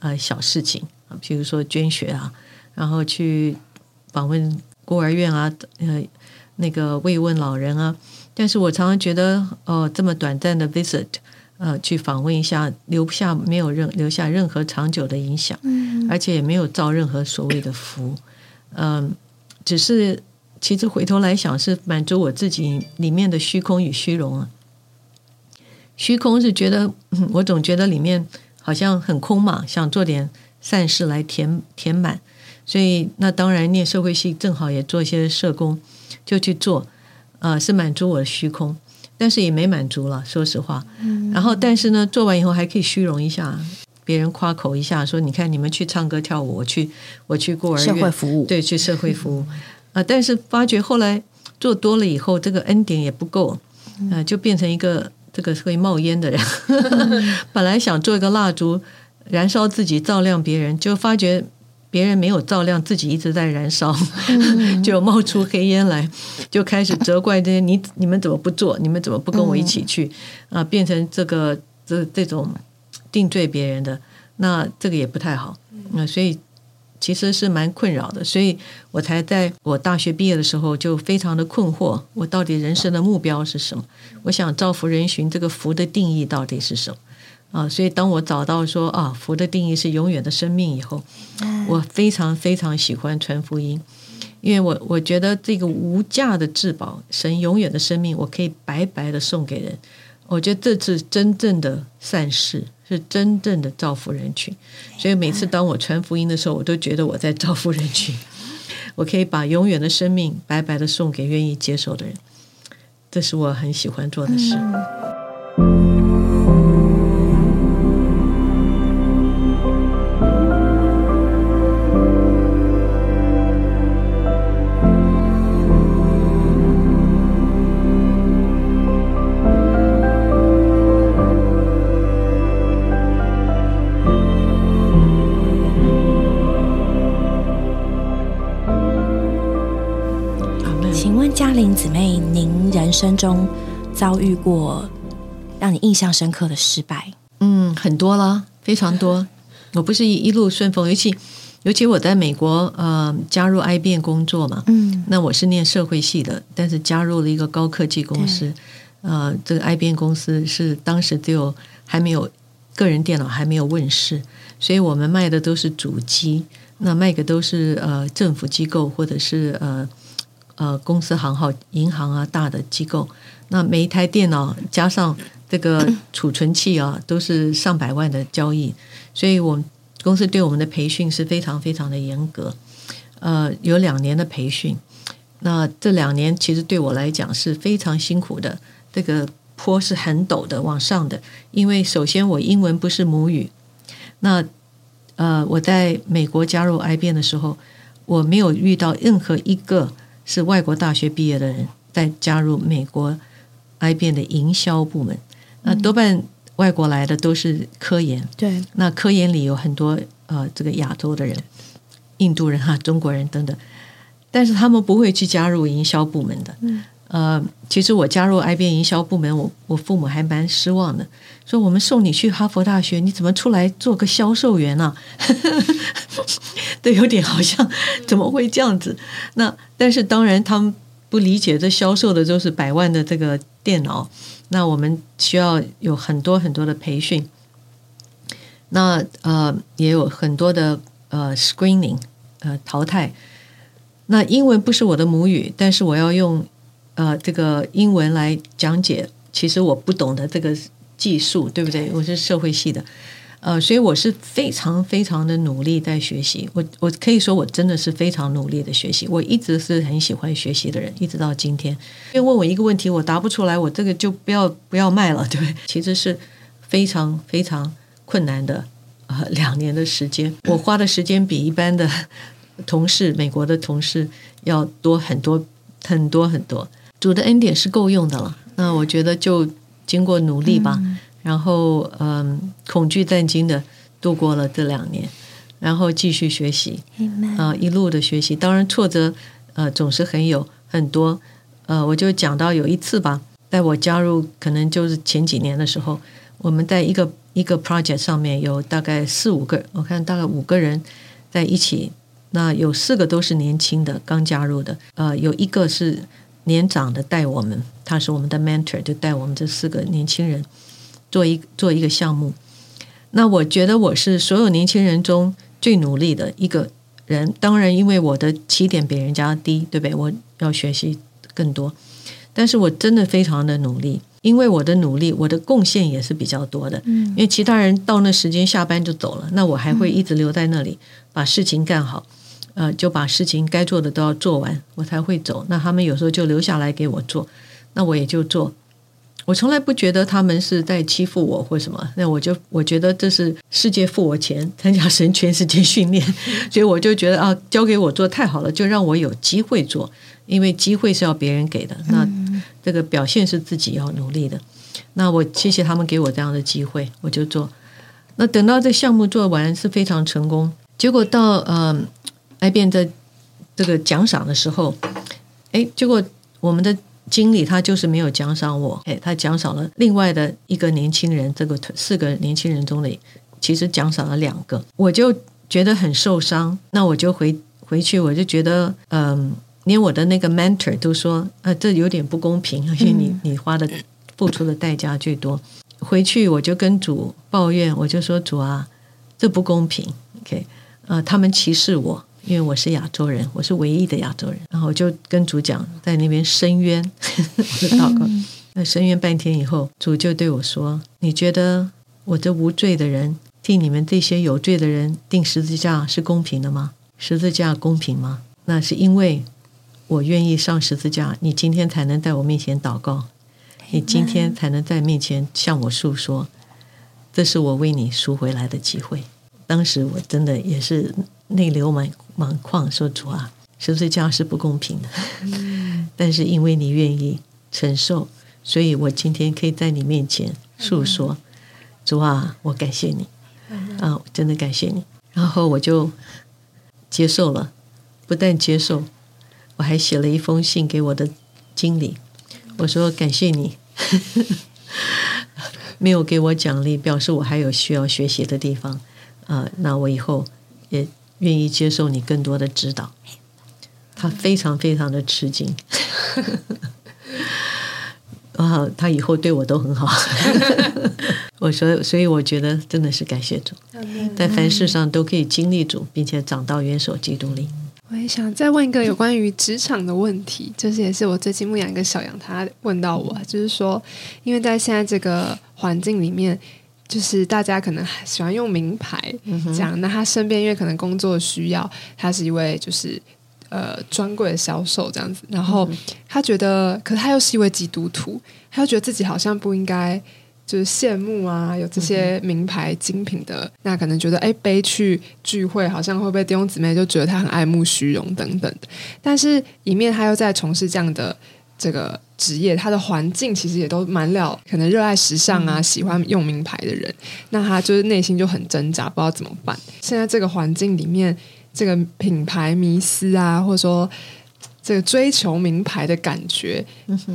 呃小事情啊，比如说捐血啊，然后去访问孤儿院啊，呃，那个慰问老人啊。但是我常常觉得，哦，这么短暂的 visit，呃，去访问一下，留不下没有任留下任何长久的影响，而且也没有造任何所谓的福，嗯、只是其实回头来想，是满足我自己里面的虚空与虚荣啊。虚空是觉得，嗯我总觉得里面好像很空嘛，想做点善事来填填满，所以那当然念社会系正好也做一些社工，就去做，呃，是满足我的虚空，但是也没满足了，说实话。嗯。然后，但是呢，做完以后还可以虚荣一下，别人夸口一下，说你看你们去唱歌跳舞，我去我去孤儿社院会服务，对，去社会服务。啊、但是发觉后来做多了以后，这个恩典也不够，呃，就变成一个这个会冒烟的人。本来想做一个蜡烛，燃烧自己，照亮别人，就发觉别人没有照亮，自己一直在燃烧，就冒出黑烟来，就开始责怪这些你你们怎么不做？你们怎么不跟我一起去？啊、变成这个这这种定罪别人的，那这个也不太好。那、所以其实是蛮困扰的，所以我才在我大学毕业的时候就非常的困惑，我到底人生的目标是什么？我想造福人群，这个福的定义到底是什么？啊，所以当我找到说啊，福的定义是永远的生命以后，我非常非常喜欢传福音，因为我我觉得这个无价的至宝，神永远的生命，我可以白白的送给人。我觉得这是真正的善事，是真正的造福人群。所以每次当我传福音的时候，我都觉得我在造福人群。我可以把永远的生命白白的送给愿意接受的人，这是我很喜欢做的事。请生中遭遇过让你印象深刻的失败？嗯，很多啦，非常多。我不是一一路顺风，尤其尤其我在美国呃加入 IBM 工作嘛，嗯，那我是念社会系的，但是加入了一个高科技公司，呃，这个 IBM 公司是当时只有还没有个人电脑还没有问世，所以我们卖的都是主机，那卖的都是呃政府机构或者是呃呃公司行号、银行啊大的机构，那每一台电脑加上这个储存器啊，都是上百万的交易，所以我们公司对我们的培训是非常非常的严格，呃，有两年的培训。那这两年其实对我来讲是非常辛苦的，这个坡是很陡的，往上的。因为首先我英文不是母语，那呃我在美国加入 IBM 的时候，我没有遇到任何一个是外国大学毕业的人在加入美国 IBM 的营销部门。那多半外国来的都是科研，对，那科研里有很多呃这个亚洲的人，印度人哈、中国人等等。但是他们不会去加入营销部门的。嗯，呃，其实我加入 IBM 营销部门，我我父母还蛮失望的，说我们送你去哈佛大学，你怎么出来做个销售员呢、啊？对，有点好像怎么会这样子？那但是当然他们不理解，这销售的都是百万的这个电脑，那我们需要有很多很多的培训，那呃也有很多的呃 screening 呃淘汰。那英文不是我的母语，但是我要用呃这个英文来讲解，其实我不懂得这个技术，对不对？我是社会系的，呃，所以我是非常非常的努力在学习。我我可以说我真的是非常努力的学习。我一直是很喜欢学习的人，一直到今天。因为问我一个问题，我答不出来，我这个就不要不要卖了，对不对？其实是非常非常困难的，呃，两年的时间，我花的时间比一般的。同事，美国的同事要多很多很多很多，主的恩典是够用的了。那我觉得就经过努力吧，嗯然后嗯，恐惧战惊的度过了这两年，然后继续学习，啊、一路的学习。当然挫折呃总是很有很多，呃，我就讲到有一次吧，在我加入可能就是前几年的时候，我们在一个一个 project 上面有大概四五个，我看大概五个人在一起。那有四个都是年轻的，刚加入的。呃，有一个是年长的带我们，他是我们的 mentor，就带我们这四个年轻人做一做一个项目。那我觉得我是所有年轻人中最努力的一个人。当然，因为我的起点比人家低，对不对？我要学习更多，但是我真的非常的努力。因为我的努力，我的贡献也是比较多的。嗯因为其他人到那时间下班就走了，那我还会一直留在那里，把事情干好。呃，就把事情该做的都要做完，我才会走。那他们有时候就留下来给我做，那我也就做。我从来不觉得他们是在欺负我或什么，那我就我觉得这是世界付我钱参加神全世界训练，所以我就觉得啊，交给我做太好了，就让我有机会做，因为机会是要别人给的，那这个表现是自己要努力的。那我谢谢他们给我这样的机会，我就做。那等到这项目做完是非常成功，结果到呃。IBM 在这个奖赏的时候，哎，结果我们的经理他就是没有奖赏我，哎，他奖赏了另外的一个年轻人，这个四个年轻人中的，其实奖赏了两个，我就觉得很受伤。那我就回回去，我就觉得，嗯，连我的那个 mentor 都说，呃，这有点不公平，因为你你花的付出的代价最多。回去我就跟主抱怨，我就说主啊，这不公平，OK，呃，他们歧视我。因为我是亚洲人，我是唯一的亚洲人，然后我就跟主讲，在那边申冤，我 的祷告，那申冤半天以后，主就对我说：“你觉得我这无罪的人替你们这些有罪的人定十字架是公平的吗？十字架公平吗？那是因为我愿意上十字架，你今天才能在我面前祷告，你今天才能在面前向我诉说，这是我为你赎回来的机会。当时我真的也是内流满满眶，说主啊，十字架是不公平的，但是因为你愿意承受，所以我今天可以在你面前诉说，主啊，我感谢你，啊，真的感谢你。然后我就接受了，不但接受，我还写了一封信给我的经理，我说感谢你，没有给我奖励，表示我还有需要学习的地方。啊，那我以后也愿意接受你更多的指导。他非常非常的吃惊，啊，他以后对我都很好。我说，所以我觉得真的是感谢主，在凡事上都可以经历主，并且长到元首基督里。我也想再问一个有关于职场的问题，就是也是我最近牧养一个小羊，他问到我，就是说，因为在现在这个环境里面。就是大家可能喜欢用名牌这样，那他身边因为可能工作需要，他是一位就是呃专柜的销售这样子，然后他觉得，可是他又是一位基督徒，他又觉得自己好像不应该就是羡慕啊，有这些名牌精品的，那可能觉得哎背去聚会好像会被弟兄姊妹就觉得他很爱慕虚荣等等的，但是一面他又在从事这样的。这个职业，他的环境其实也都蛮了，可能热爱时尚啊，喜欢用名牌的人，那他就是内心就很挣扎，不知道怎么办。现在这个环境里面，这个品牌迷思啊，或者说这个追求名牌的感觉，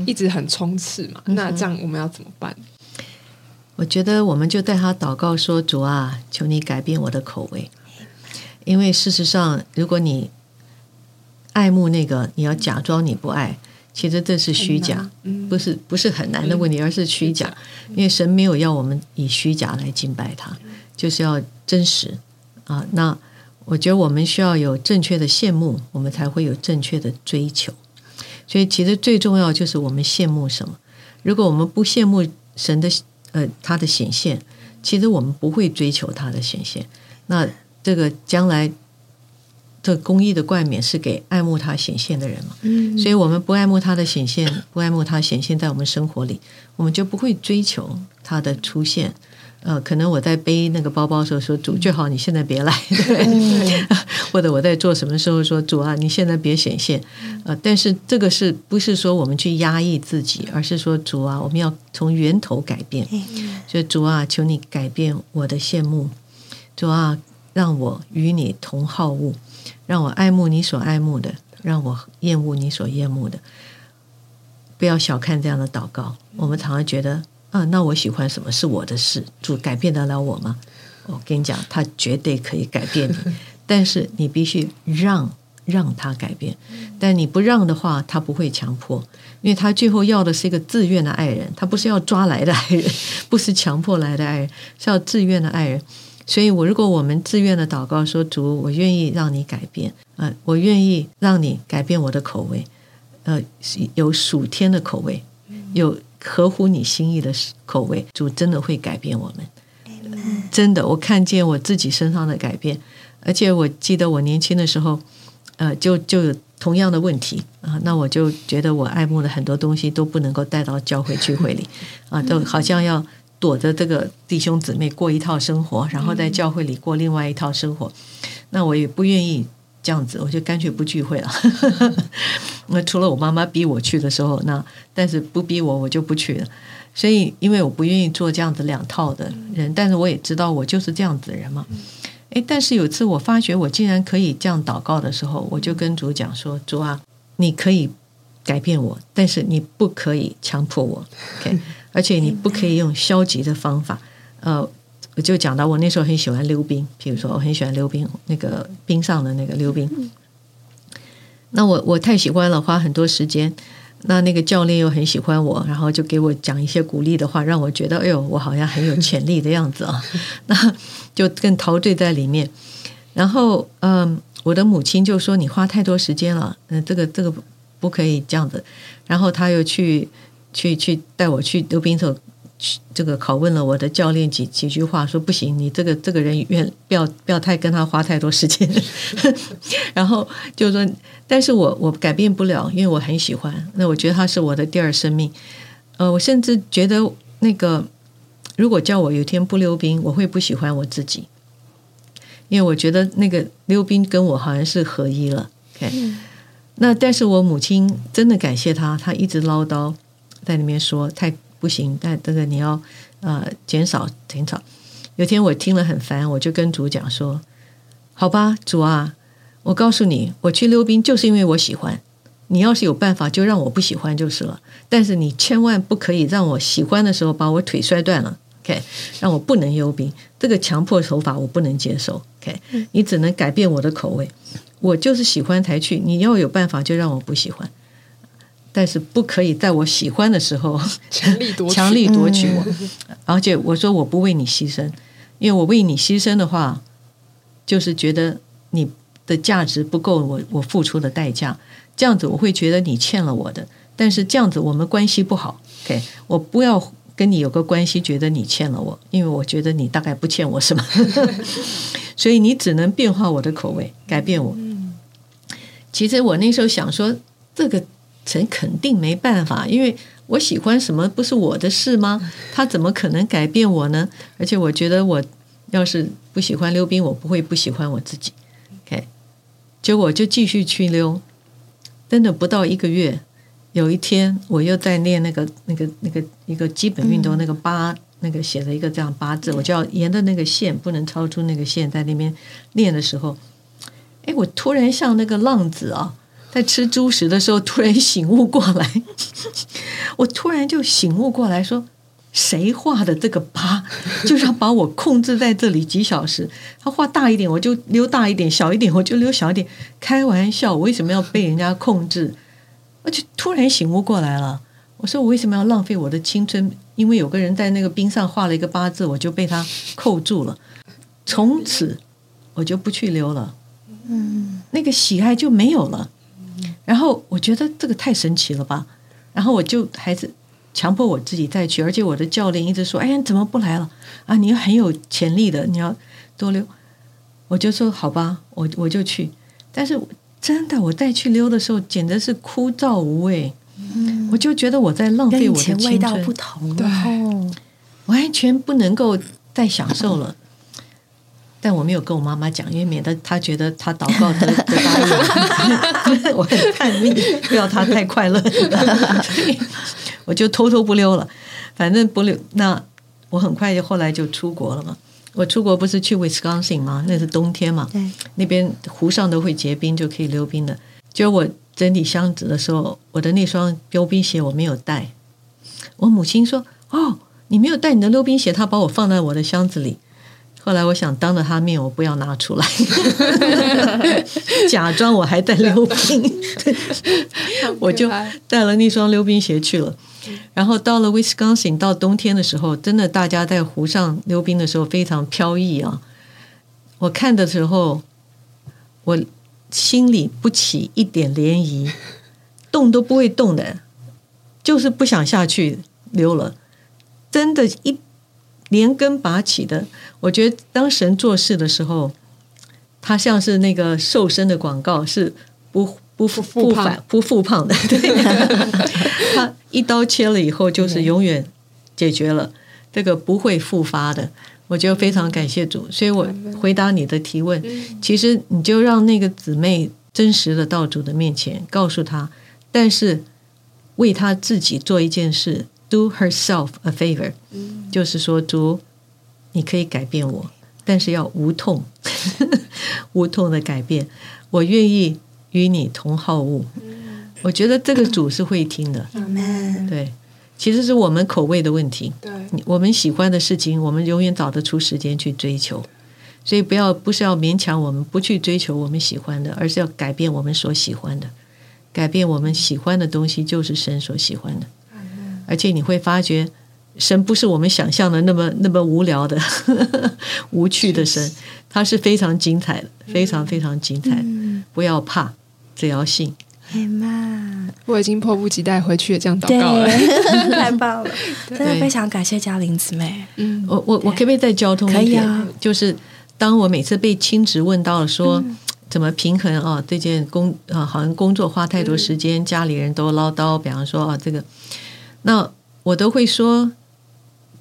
一直很冲刺嘛。那这样我们要怎么办？我觉得我们就带他祷告说：“主啊，求你改变我的口味，因为事实上，如果你爱慕那个，你要假装你不爱。”其实这是虚假，不是不是很难的问题，而是虚假。因为神没有要我们以虚假来敬拜他，就是要真实啊。那我觉得我们需要有正确的羡慕，我们才会有正确的追求。所以其实最重要就是我们羡慕什么。如果我们不羡慕神的呃他的显现，其实我们不会追求他的显现。那这个将来。这公益的冠冕是给爱慕他显现的人嘛？嗯，所以我们不爱慕他的显现，不爱慕他显现在我们生活里，我们就不会追求他的出现。呃，可能我在背那个包包的时候说主最好你现在别来，或者我在做什么时候说主啊你现在别显现。呃，但是这个是不是说我们去压抑自己，而是说主啊我们要从源头改变。所以主啊求你改变我的羡慕，主啊让我与你同好物。让我爱慕你所爱慕的，让我厌恶你所厌恶的。不要小看这样的祷告。我们常常觉得，啊，那我喜欢什么是我的事，主改变得了我吗？我跟你讲，他绝对可以改变你，但是你必须让让他改变。但你不让的话，他不会强迫，因为他最后要的是一个自愿的爱人，他不是要抓来的爱人，不是强迫来的爱人，是要自愿的爱人。所以，我如果我们自愿的祷告说：“主，我愿意让你改变，呃，我愿意让你改变我的口味，呃，有属天的口味，有合乎你心意的口味。”主真的会改变我们，真的，我看见我自己身上的改变。而且我记得我年轻的时候，呃，就就有同样的问题啊，那我就觉得我爱慕的很多东西都不能够带到教会聚会里啊，都好像要。躲着这个弟兄姊妹过一套生活，然后在教会里过另外一套生活，那我也不愿意这样子，我就干脆不聚会了。那除了我妈妈逼我去的时候，那但是不逼我，我就不去了。所以，因为我不愿意做这样子两套的人，但是我也知道我就是这样子的人嘛。诶，但是有次我发觉我竟然可以这样祷告的时候，我就跟主讲说：“主啊，你可以改变我，但是你不可以强迫我。” OK。而且你不可以用消极的方法，呃，我就讲到我那时候很喜欢溜冰，譬如说我很喜欢溜冰，那个冰上的那个溜冰。那我我太喜欢了，花很多时间。那那个教练又很喜欢我，然后就给我讲一些鼓励的话，让我觉得哎呦，我好像很有潜力的样子啊。那就更陶醉在里面。然后嗯，我的母亲就说你花太多时间了，嗯，这个这个不可以这样子。然后他又去。去去带我去溜冰的时候，这个拷问了我的教练几几句话，说不行，你这个这个人愿不要不要太跟他花太多时间。然后就说，但是我我改变不了，因为我很喜欢。那我觉得他是我的第二生命。呃，我甚至觉得那个，如果叫我有一天不溜冰，我会不喜欢我自己，因为我觉得那个溜冰跟我好像是合一了。OK，那但是我母亲真的感谢他，他一直唠叨在里面说太。不行，但这个你要呃减少减少。有天我听了很烦，我就跟主讲说：“好吧，主啊，我告诉你，我去溜冰就是因为我喜欢。你要是有办法，就让我不喜欢就是了。但是你千万不可以让我喜欢的时候把我腿摔断了，OK？让我不能溜冰，这个强迫手法我不能接受，OK？你只能改变我的口味。我就是喜欢才去，你要有办法就让我不喜欢。”但是不可以在我喜欢的时候 强力夺 强力夺取我，而且我说我不为你牺牲，因为我为你牺牲的话，就是觉得你的价值不够我我付出的代价，这样子我会觉得你欠了我的，但是这样子我们关系不好，OK，我不要跟你有个关系，觉得你欠了我，因为我觉得你大概不欠我什么，所以你只能变化我的口味，改变我。其实我那时候想说这个。陈肯定没办法，因为我喜欢什么不是我的事吗？他怎么可能改变我呢？而且我觉得我要是不喜欢溜冰，我不会不喜欢我自己。OK，结果就继续去溜，真的不到一个月，有一天我又在练那个那个那个一个基本运动，那个八那个写了一个这样八字，我就要沿着那个线，不能超出那个线，在那边练的时候，哎，我突然像那个浪子啊！在吃猪食的时候，突然醒悟过来，我突然就醒悟过来说：“谁画的这个八，就是要把我控制在这里几小时？他画大一点，我就溜大一点；小一点，我就溜小一点。开玩笑，我为什么要被人家控制？我就突然醒悟过来了。我说：我为什么要浪费我的青春？因为有个人在那个冰上画了一个八字，我就被他扣住了。从此，我就不去溜了。嗯，那个喜爱就没有了。”然后我觉得这个太神奇了吧，然后我就还是强迫我自己再去，而且我的教练一直说：“哎呀，怎么不来了？啊，你很有潜力的，你要多溜。”我就说：“好吧，我我就去。”但是真的，我再去溜的时候，简直是枯燥无味。嗯，我就觉得我在浪费我的青春。味道不同，对，完全不能够再享受了。但我没有跟我妈妈讲，因为免得她觉得她祷告得得答应，我很叛逆，不要她太快乐，我就偷偷不溜了。反正不溜，那我很快就后来就出国了嘛。我出国不是去 Wisconsin 吗？那是冬天嘛，那边湖上都会结冰，就可以溜冰的。就我整理箱子的时候，我的那双溜冰鞋我没有带。我母亲说：“哦，你没有带你的溜冰鞋，她把我放在我的箱子里。”后来我想当着他面，我不要拿出来，假装我还在溜冰，我就带了那双溜冰鞋去了。然后到了 Wisconsin，到冬天的时候，真的大家在湖上溜冰的时候非常飘逸啊！我看的时候，我心里不起一点涟漪，动都不会动的，就是不想下去溜了，真的，一。连根拔起的，我觉得当神做事的时候，他像是那个瘦身的广告，是不不复不反不复胖的。他一刀切了以后，就是永远解决了这个不会复发的。我觉得非常感谢主，所以我回答你的提问，其实你就让那个姊妹真实的到主的面前，告诉他，但是为他自己做一件事。Do herself a favor，就是说，主，你可以改变我，但是要无痛，无痛的改变。我愿意与你同好物。我觉得这个主是会听的。对，其实是我们口味的问题。对，我们喜欢的事情，我们永远找得出时间去追求。所以不要不是要勉强我们不去追求我们喜欢的，而是要改变我们所喜欢的。改变我们喜欢的东西，就是神所喜欢的。而且你会发觉，神不是我们想象的那么那么无聊的、无趣的神，他是非常精彩的，非常非常精彩的。不要怕，只要信。哎妈，我已经迫不及待回去也这样祷告了。，太棒了，真的非常感谢嘉玲姊妹。嗯，我我我可不可以再交通一点？可以啊。就是当我每次被亲职问到了说、怎么平衡啊，这件工啊，好像工作花太多时间，家里人都唠叨，比方说啊这个，那我都会说，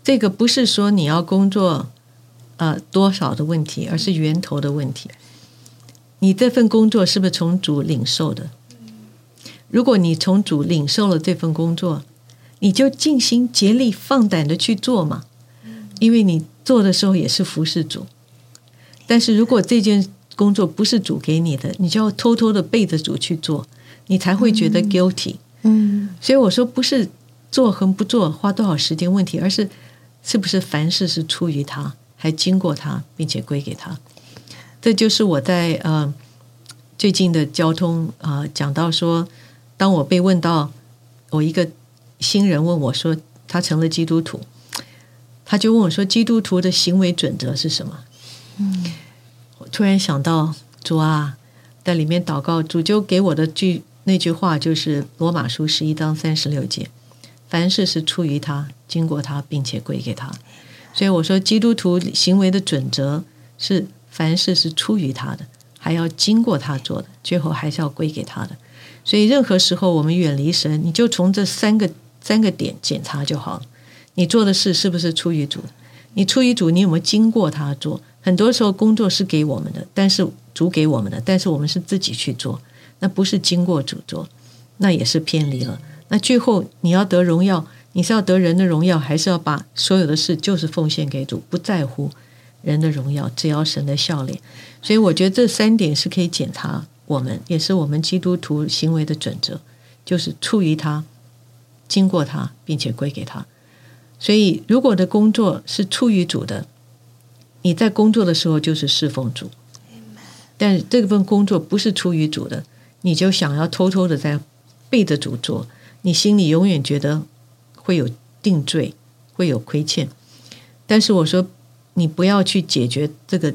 这个不是说你要工作呃多少的问题，而是源头的问题。你这份工作是不是从主领受的？如果你从主领受了这份工作，你就尽心竭力放胆的去做嘛，因为你做的时候也是服侍主。但是如果这件工作不是主给你的，你就要偷偷的背着主去做，你才会觉得 guilty。嗯，所以我说不是做和不做花多少时间问题，而是是不是凡事是出于他，还经过他，并且归给他。这就是我在呃最近的交通啊、呃讲到说，当我被问到我一个新人问我说他成了基督徒，他就问我说基督徒的行为准则是什么？嗯，我突然想到主啊，在里面祷告，主就给我的句那句话就是罗马书十一章三十六节，凡事是出于他，经过他，并且归给他。所以我说，基督徒行为的准则是凡事是出于他的，还要经过他做的，最后还是要归给他的。所以任何时候我们远离神，你就从这三个三个点检查就好。你做的事是不是出于主？你出于主，你有没有经过他做？很多时候工作是给我们的，但是主给我们的，但是我们是自己去做，那不是经过主做，那也是偏离了。那最后你要得荣耀，你是要得人的荣耀，还是要把所有的事就是奉献给主，不在乎人的荣耀，只要神的笑脸。所以我觉得这三点是可以检查我们，也是我们基督徒行为的准则，就是出于他，经过他，并且归给他。所以，如果的工作是出于主的，你在工作的时候就是侍奉主；但这份工作不是出于主的，你就想要偷偷的在背着主做，你心里永远觉得会有定罪，会有亏欠。但是我说，你不要去解决这个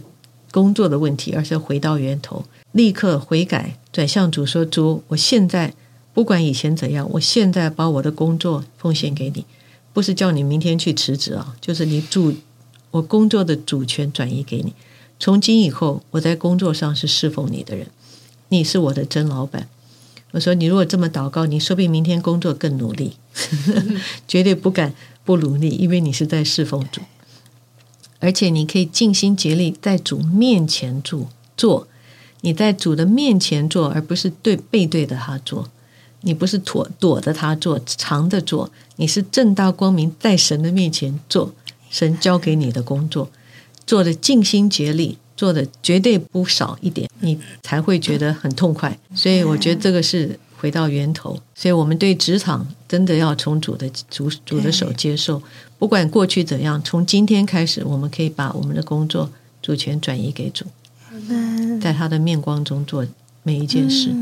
工作的问题，而是回到源头，立刻悔改，转向主说：“主，我现在不管以前怎样，我现在把我的工作奉献给你。”不是叫你明天去辞职啊，就是你主我工作的主权转移给你。从今以后，我在工作上是侍奉你的人，你是我的真老板。我说，你如果这么祷告，你说不定明天工作更努力，绝对不敢不努力，因为你是在侍奉主，而且你可以尽心竭力在主面前做做，你在主的面前做，而不是对背对着他做。你不是躲躲着他做，藏着做，你是正大光明在神的面前做神交给你的工作，做的尽心竭力，做的绝对不少一点，你才会觉得很痛快。所以我觉得这个是回到源头。所以我们对职场真的要从主的主主的手接受，不管过去怎样，从今天开始，我们可以把我们的工作主权转移给主，在他的面光中做每一件事。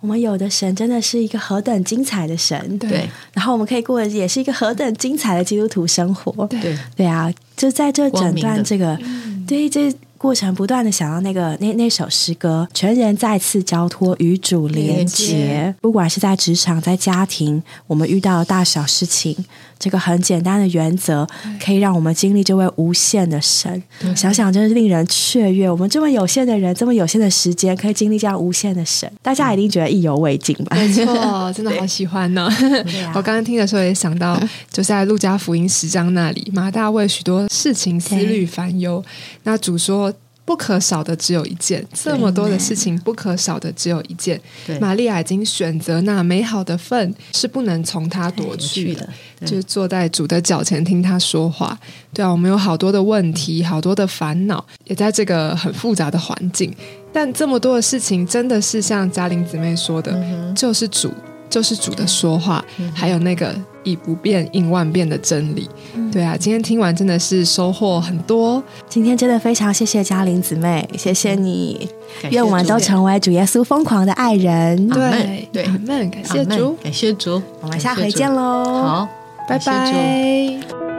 我们有的神真的是一个何等精彩的神，对。然后我们可以过的也是一个何等精彩的基督徒生活，对。对啊，就在这整段这个，对这过程不断的想到那个那那首诗歌，全人再次交托与主连连结结，不管是在职场、在家庭，我们遇到的大小事情，这个很简单的原则，可以让我们经历这位无限的神。想想真是令人雀跃，我们这么有限的人，这么有限的时间，可以经历这样无限的神，大家一定觉得意犹未尽吧？没错，真的好喜欢 呢。我刚刚听的时候也想到，就在路加福音十章那里，马大为许多事情思虑烦忧。那主说。不可少的只有一件，这么多的事情不可少的只有一件。玛利亚已经选择那美好的份，是不能从他夺去的。就是坐在主的脚前听他说话。对啊，我们有好多的问题，好多的烦恼，也在这个很复杂的环境。但这么多的事情，真的是像嘉玲姊妹说的，就是主，就是主的说话，还有那个以不变应万变的真理。对啊，今天听完真的是收获很多。今天真的非常谢谢嘉玲姊妹，谢谢你，愿我们都成为主耶稣疯狂的爱人。阿对。门对。阿门，感谢主，感谢主，我们下回见喽，好，拜拜。